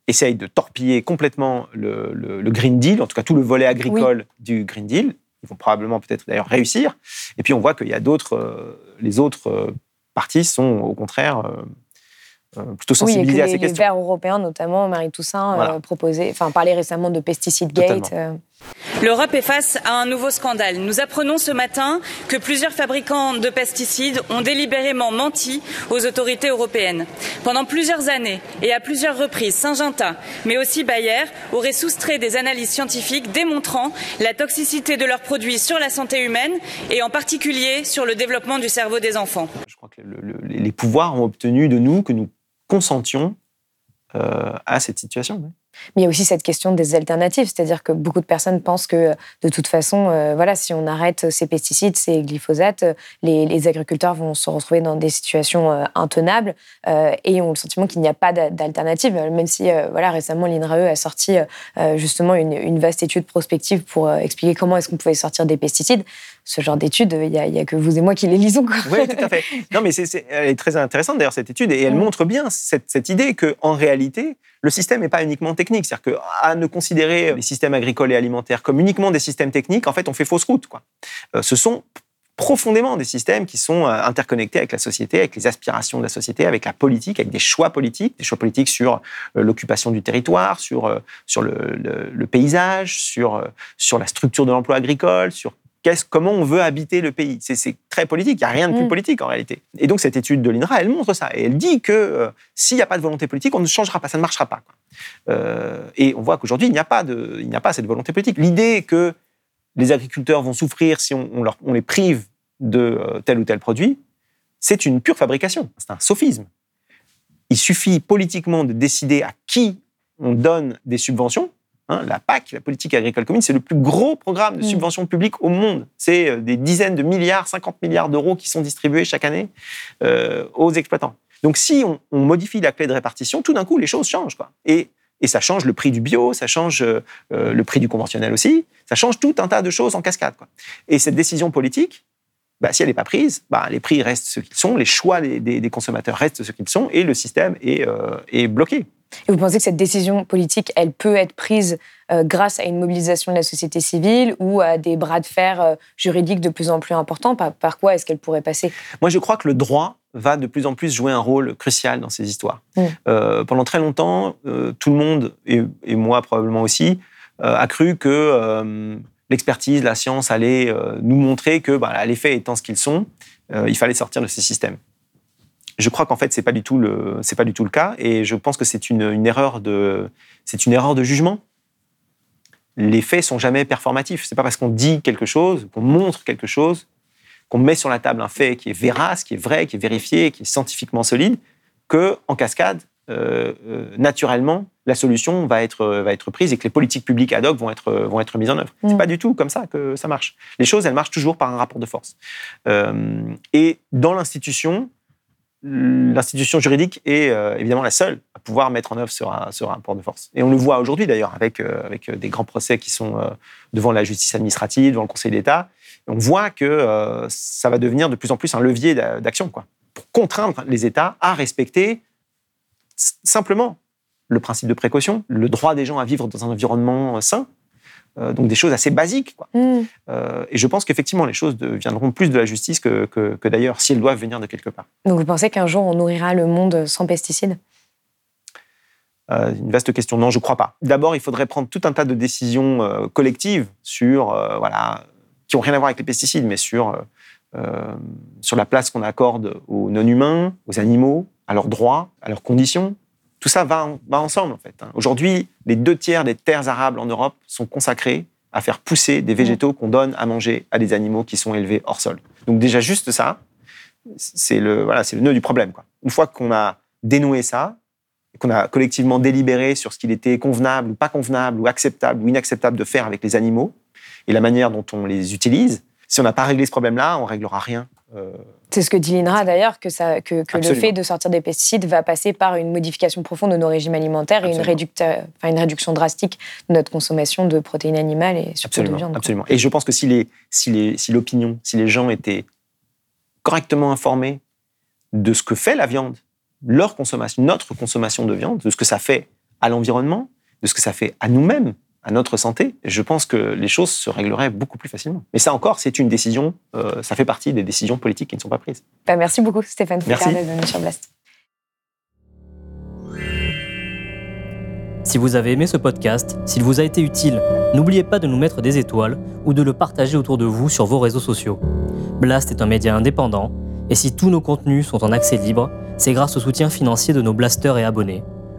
essaye de torpiller complètement le, Green Deal, en tout cas tout le volet agricole du Green Deal, ils vont probablement peut-être d'ailleurs réussir. Et puis on voit qu'il y a d'autres, euh, les autres euh, partis sont au contraire euh, euh, plutôt sensibilisés à ces questions. Les Verts européens, notamment, Marie Toussaint, euh, proposait, enfin, parlait récemment de Pesticide Gate. Euh. L'Europe est face à un nouveau scandale. Nous apprenons ce matin que plusieurs fabricants de pesticides ont délibérément menti aux autorités européennes. Pendant plusieurs années et à plusieurs reprises, Syngenta, mais aussi Bayer, auraient soustrait des analyses scientifiques démontrant la toxicité de leurs produits sur la santé humaine et en particulier sur le développement du cerveau des enfants. Je crois que les pouvoirs ont obtenu de nous que nous consentions euh, à cette situation. Mais il y a aussi cette question des alternatives, c'est-à-dire que beaucoup de personnes pensent que de toute façon, euh, voilà, si on arrête ces pesticides, ces glyphosates, les, agriculteurs vont se retrouver dans des situations euh, intenables et ont le sentiment qu'il n'y a pas d'alternative. Même si, voilà, récemment, l'INRAE a sorti justement une, une, vaste étude prospective pour expliquer comment est-ce qu'on pouvait sortir des pesticides ce genre d'études, il n'y a, que vous et moi qui les lisons. Oui, tout à fait. Non, mais elle est très intéressante d'ailleurs cette étude et elle montre bien cette, cette idée qu'en réalité, le système n'est pas uniquement technique. C'est-à-dire qu'à ne considérer les systèmes agricoles et alimentaires comme uniquement des systèmes techniques, en fait, on fait fausse route. Euh, ce sont profondément des systèmes qui sont euh, interconnectés avec la société, avec les aspirations de la société, avec la politique, avec des choix politiques, des choix politiques sur euh, l'occupation du territoire, sur, sur le, le, paysage, sur, sur la structure de l'emploi agricole, sur comment on veut habiter le pays. C'est très politique, il n'y a rien de plus mm. politique en réalité. Et donc cette étude de l'INRA, elle montre ça. Et elle dit que s'il n'y a pas de volonté politique, on ne changera pas, ça ne marchera pas. et on voit qu'aujourd'hui, il n'y a, pas de, il n'y a pas cette volonté politique. L'idée que les agriculteurs vont souffrir si on, leur, on les prive de euh, tel ou tel produit, c'est une pure fabrication, c'est un sophisme. Il suffit politiquement de décider à qui on donne des subventions. Hein, la PAC, la politique agricole commune, c'est le plus gros programme de mm. subventions publiques au monde. C'est euh, des dizaines de milliards, 50 milliards d'euros qui sont distribués chaque année euh, aux exploitants. Donc si on, modifie la clé de répartition, tout d'un coup, les choses changent. Quoi. Et et ça change le prix du bio, ça change euh, le prix du conventionnel aussi, ça change tout un tas de choses en cascade. Quoi. Et cette décision politique, bah, si elle n'est pas prise, bah, les prix restent ce qu'ils sont, les choix des, consommateurs restent ce qu'ils sont, et le système est, euh, est, bloqué. Et vous pensez que cette décision politique, elle peut être prise euh, grâce à une mobilisation de la société civile ou à des bras de fer juridiques de plus en plus importants? Par, par quoi est-ce qu'elle pourrait passer? Moi, je crois que le droit va de plus en plus jouer un rôle crucial dans ces histoires. Mm. Euh, pendant très longtemps, euh, tout le monde, et, moi probablement aussi, euh, a cru que l'expertise, la science allait nous montrer que bah, les faits étant ce qu'ils sont, il fallait sortir de ces systèmes. Je crois qu'en fait, c'est pas du tout le, c'est pas du tout le cas, et je pense que c'est une, une, erreur de, c'est une erreur de jugement. Les faits sont jamais performatifs. C'est pas parce qu'on dit quelque chose, qu'on montre quelque chose, qu'on met sur la table un fait qui est vérace, qui est vrai, qui est vérifié, qui est scientifiquement solide, que en cascade, euh, euh, naturellement, la solution va être, va être prise et que les politiques publiques ad hoc vont être, vont être mises en œuvre. Ce C'est mm. pas du tout comme ça que ça marche. Les choses, elles marchent toujours par un rapport de force. Euh, et dans l'institution, l'institution juridique est évidemment la seule à pouvoir mettre en œuvre ce, rapport de force. Et on le voit aujourd'hui d'ailleurs avec, avec des grands procès qui sont devant la justice administrative, devant le Conseil d'État, on voit que euh, ça va devenir de plus en plus un levier d'action, pour contraindre les États à respecter simplement le principe de précaution, le droit des gens à vivre dans un environnement euh, sain, euh, donc des choses assez basiques. Quoi. Mm. et je pense qu'effectivement, les choses viendront plus de la justice que, que, d'ailleurs, si elles doivent venir de quelque part. Donc vous pensez qu'un jour, on nourrira le monde sans pesticides? Une vaste question. Non, je ne crois pas. D'abord, il faudrait prendre tout un tas de décisions collectives sur voilà, qui n'ont rien à voir avec les pesticides, mais sur, euh, euh, sur la place qu'on accorde aux non-humains, aux animaux, à leurs droits, à leurs conditions. Tout ça va, ensemble, en fait. Hein. Aujourd'hui, les deux tiers des terres arables en Europe sont consacrés à faire pousser des végétaux qu'on donne à manger à des animaux qui sont élevés hors sol. Donc déjà, juste ça, c'est le, nœud du problème. Une fois qu'on a dénoué ça, qu'on a collectivement délibéré sur ce qu'il était convenable ou pas convenable ou acceptable ou inacceptable de faire avec les animaux, et la manière dont on les utilise. Si on n'a pas réglé ce problème-là, on réglera rien. Euh. C'est ce que dit l'INRA d'ailleurs, que, ça, que, le fait de sortir des pesticides va passer par une modification profonde de nos régimes alimentaires et une, enfin, une, réduction drastique de notre consommation de protéines animales et surtout de viande. Absolument. Et je pense que si l'opinion, si les, si, si les gens étaient correctement informés de ce que fait la viande, leur consommation, notre consommation de viande, de ce que ça fait à l'environnement, de ce que ça fait à nous-mêmes, à notre santé, je pense que les choses se régleraient beaucoup plus facilement. Mais ça encore, c'est une décision, euh, ça fait partie des décisions politiques qui ne sont pas prises. Bah, merci beaucoup Stéphane Merci. d'être venu sur Blast. Si vous avez aimé ce podcast, s'il vous a été utile, n'oubliez pas de nous mettre des étoiles ou de le partager autour de vous sur vos réseaux sociaux. Blast est un média indépendant, et si tous nos contenus sont en accès libre, c'est grâce au soutien financier de nos blasters et abonnés.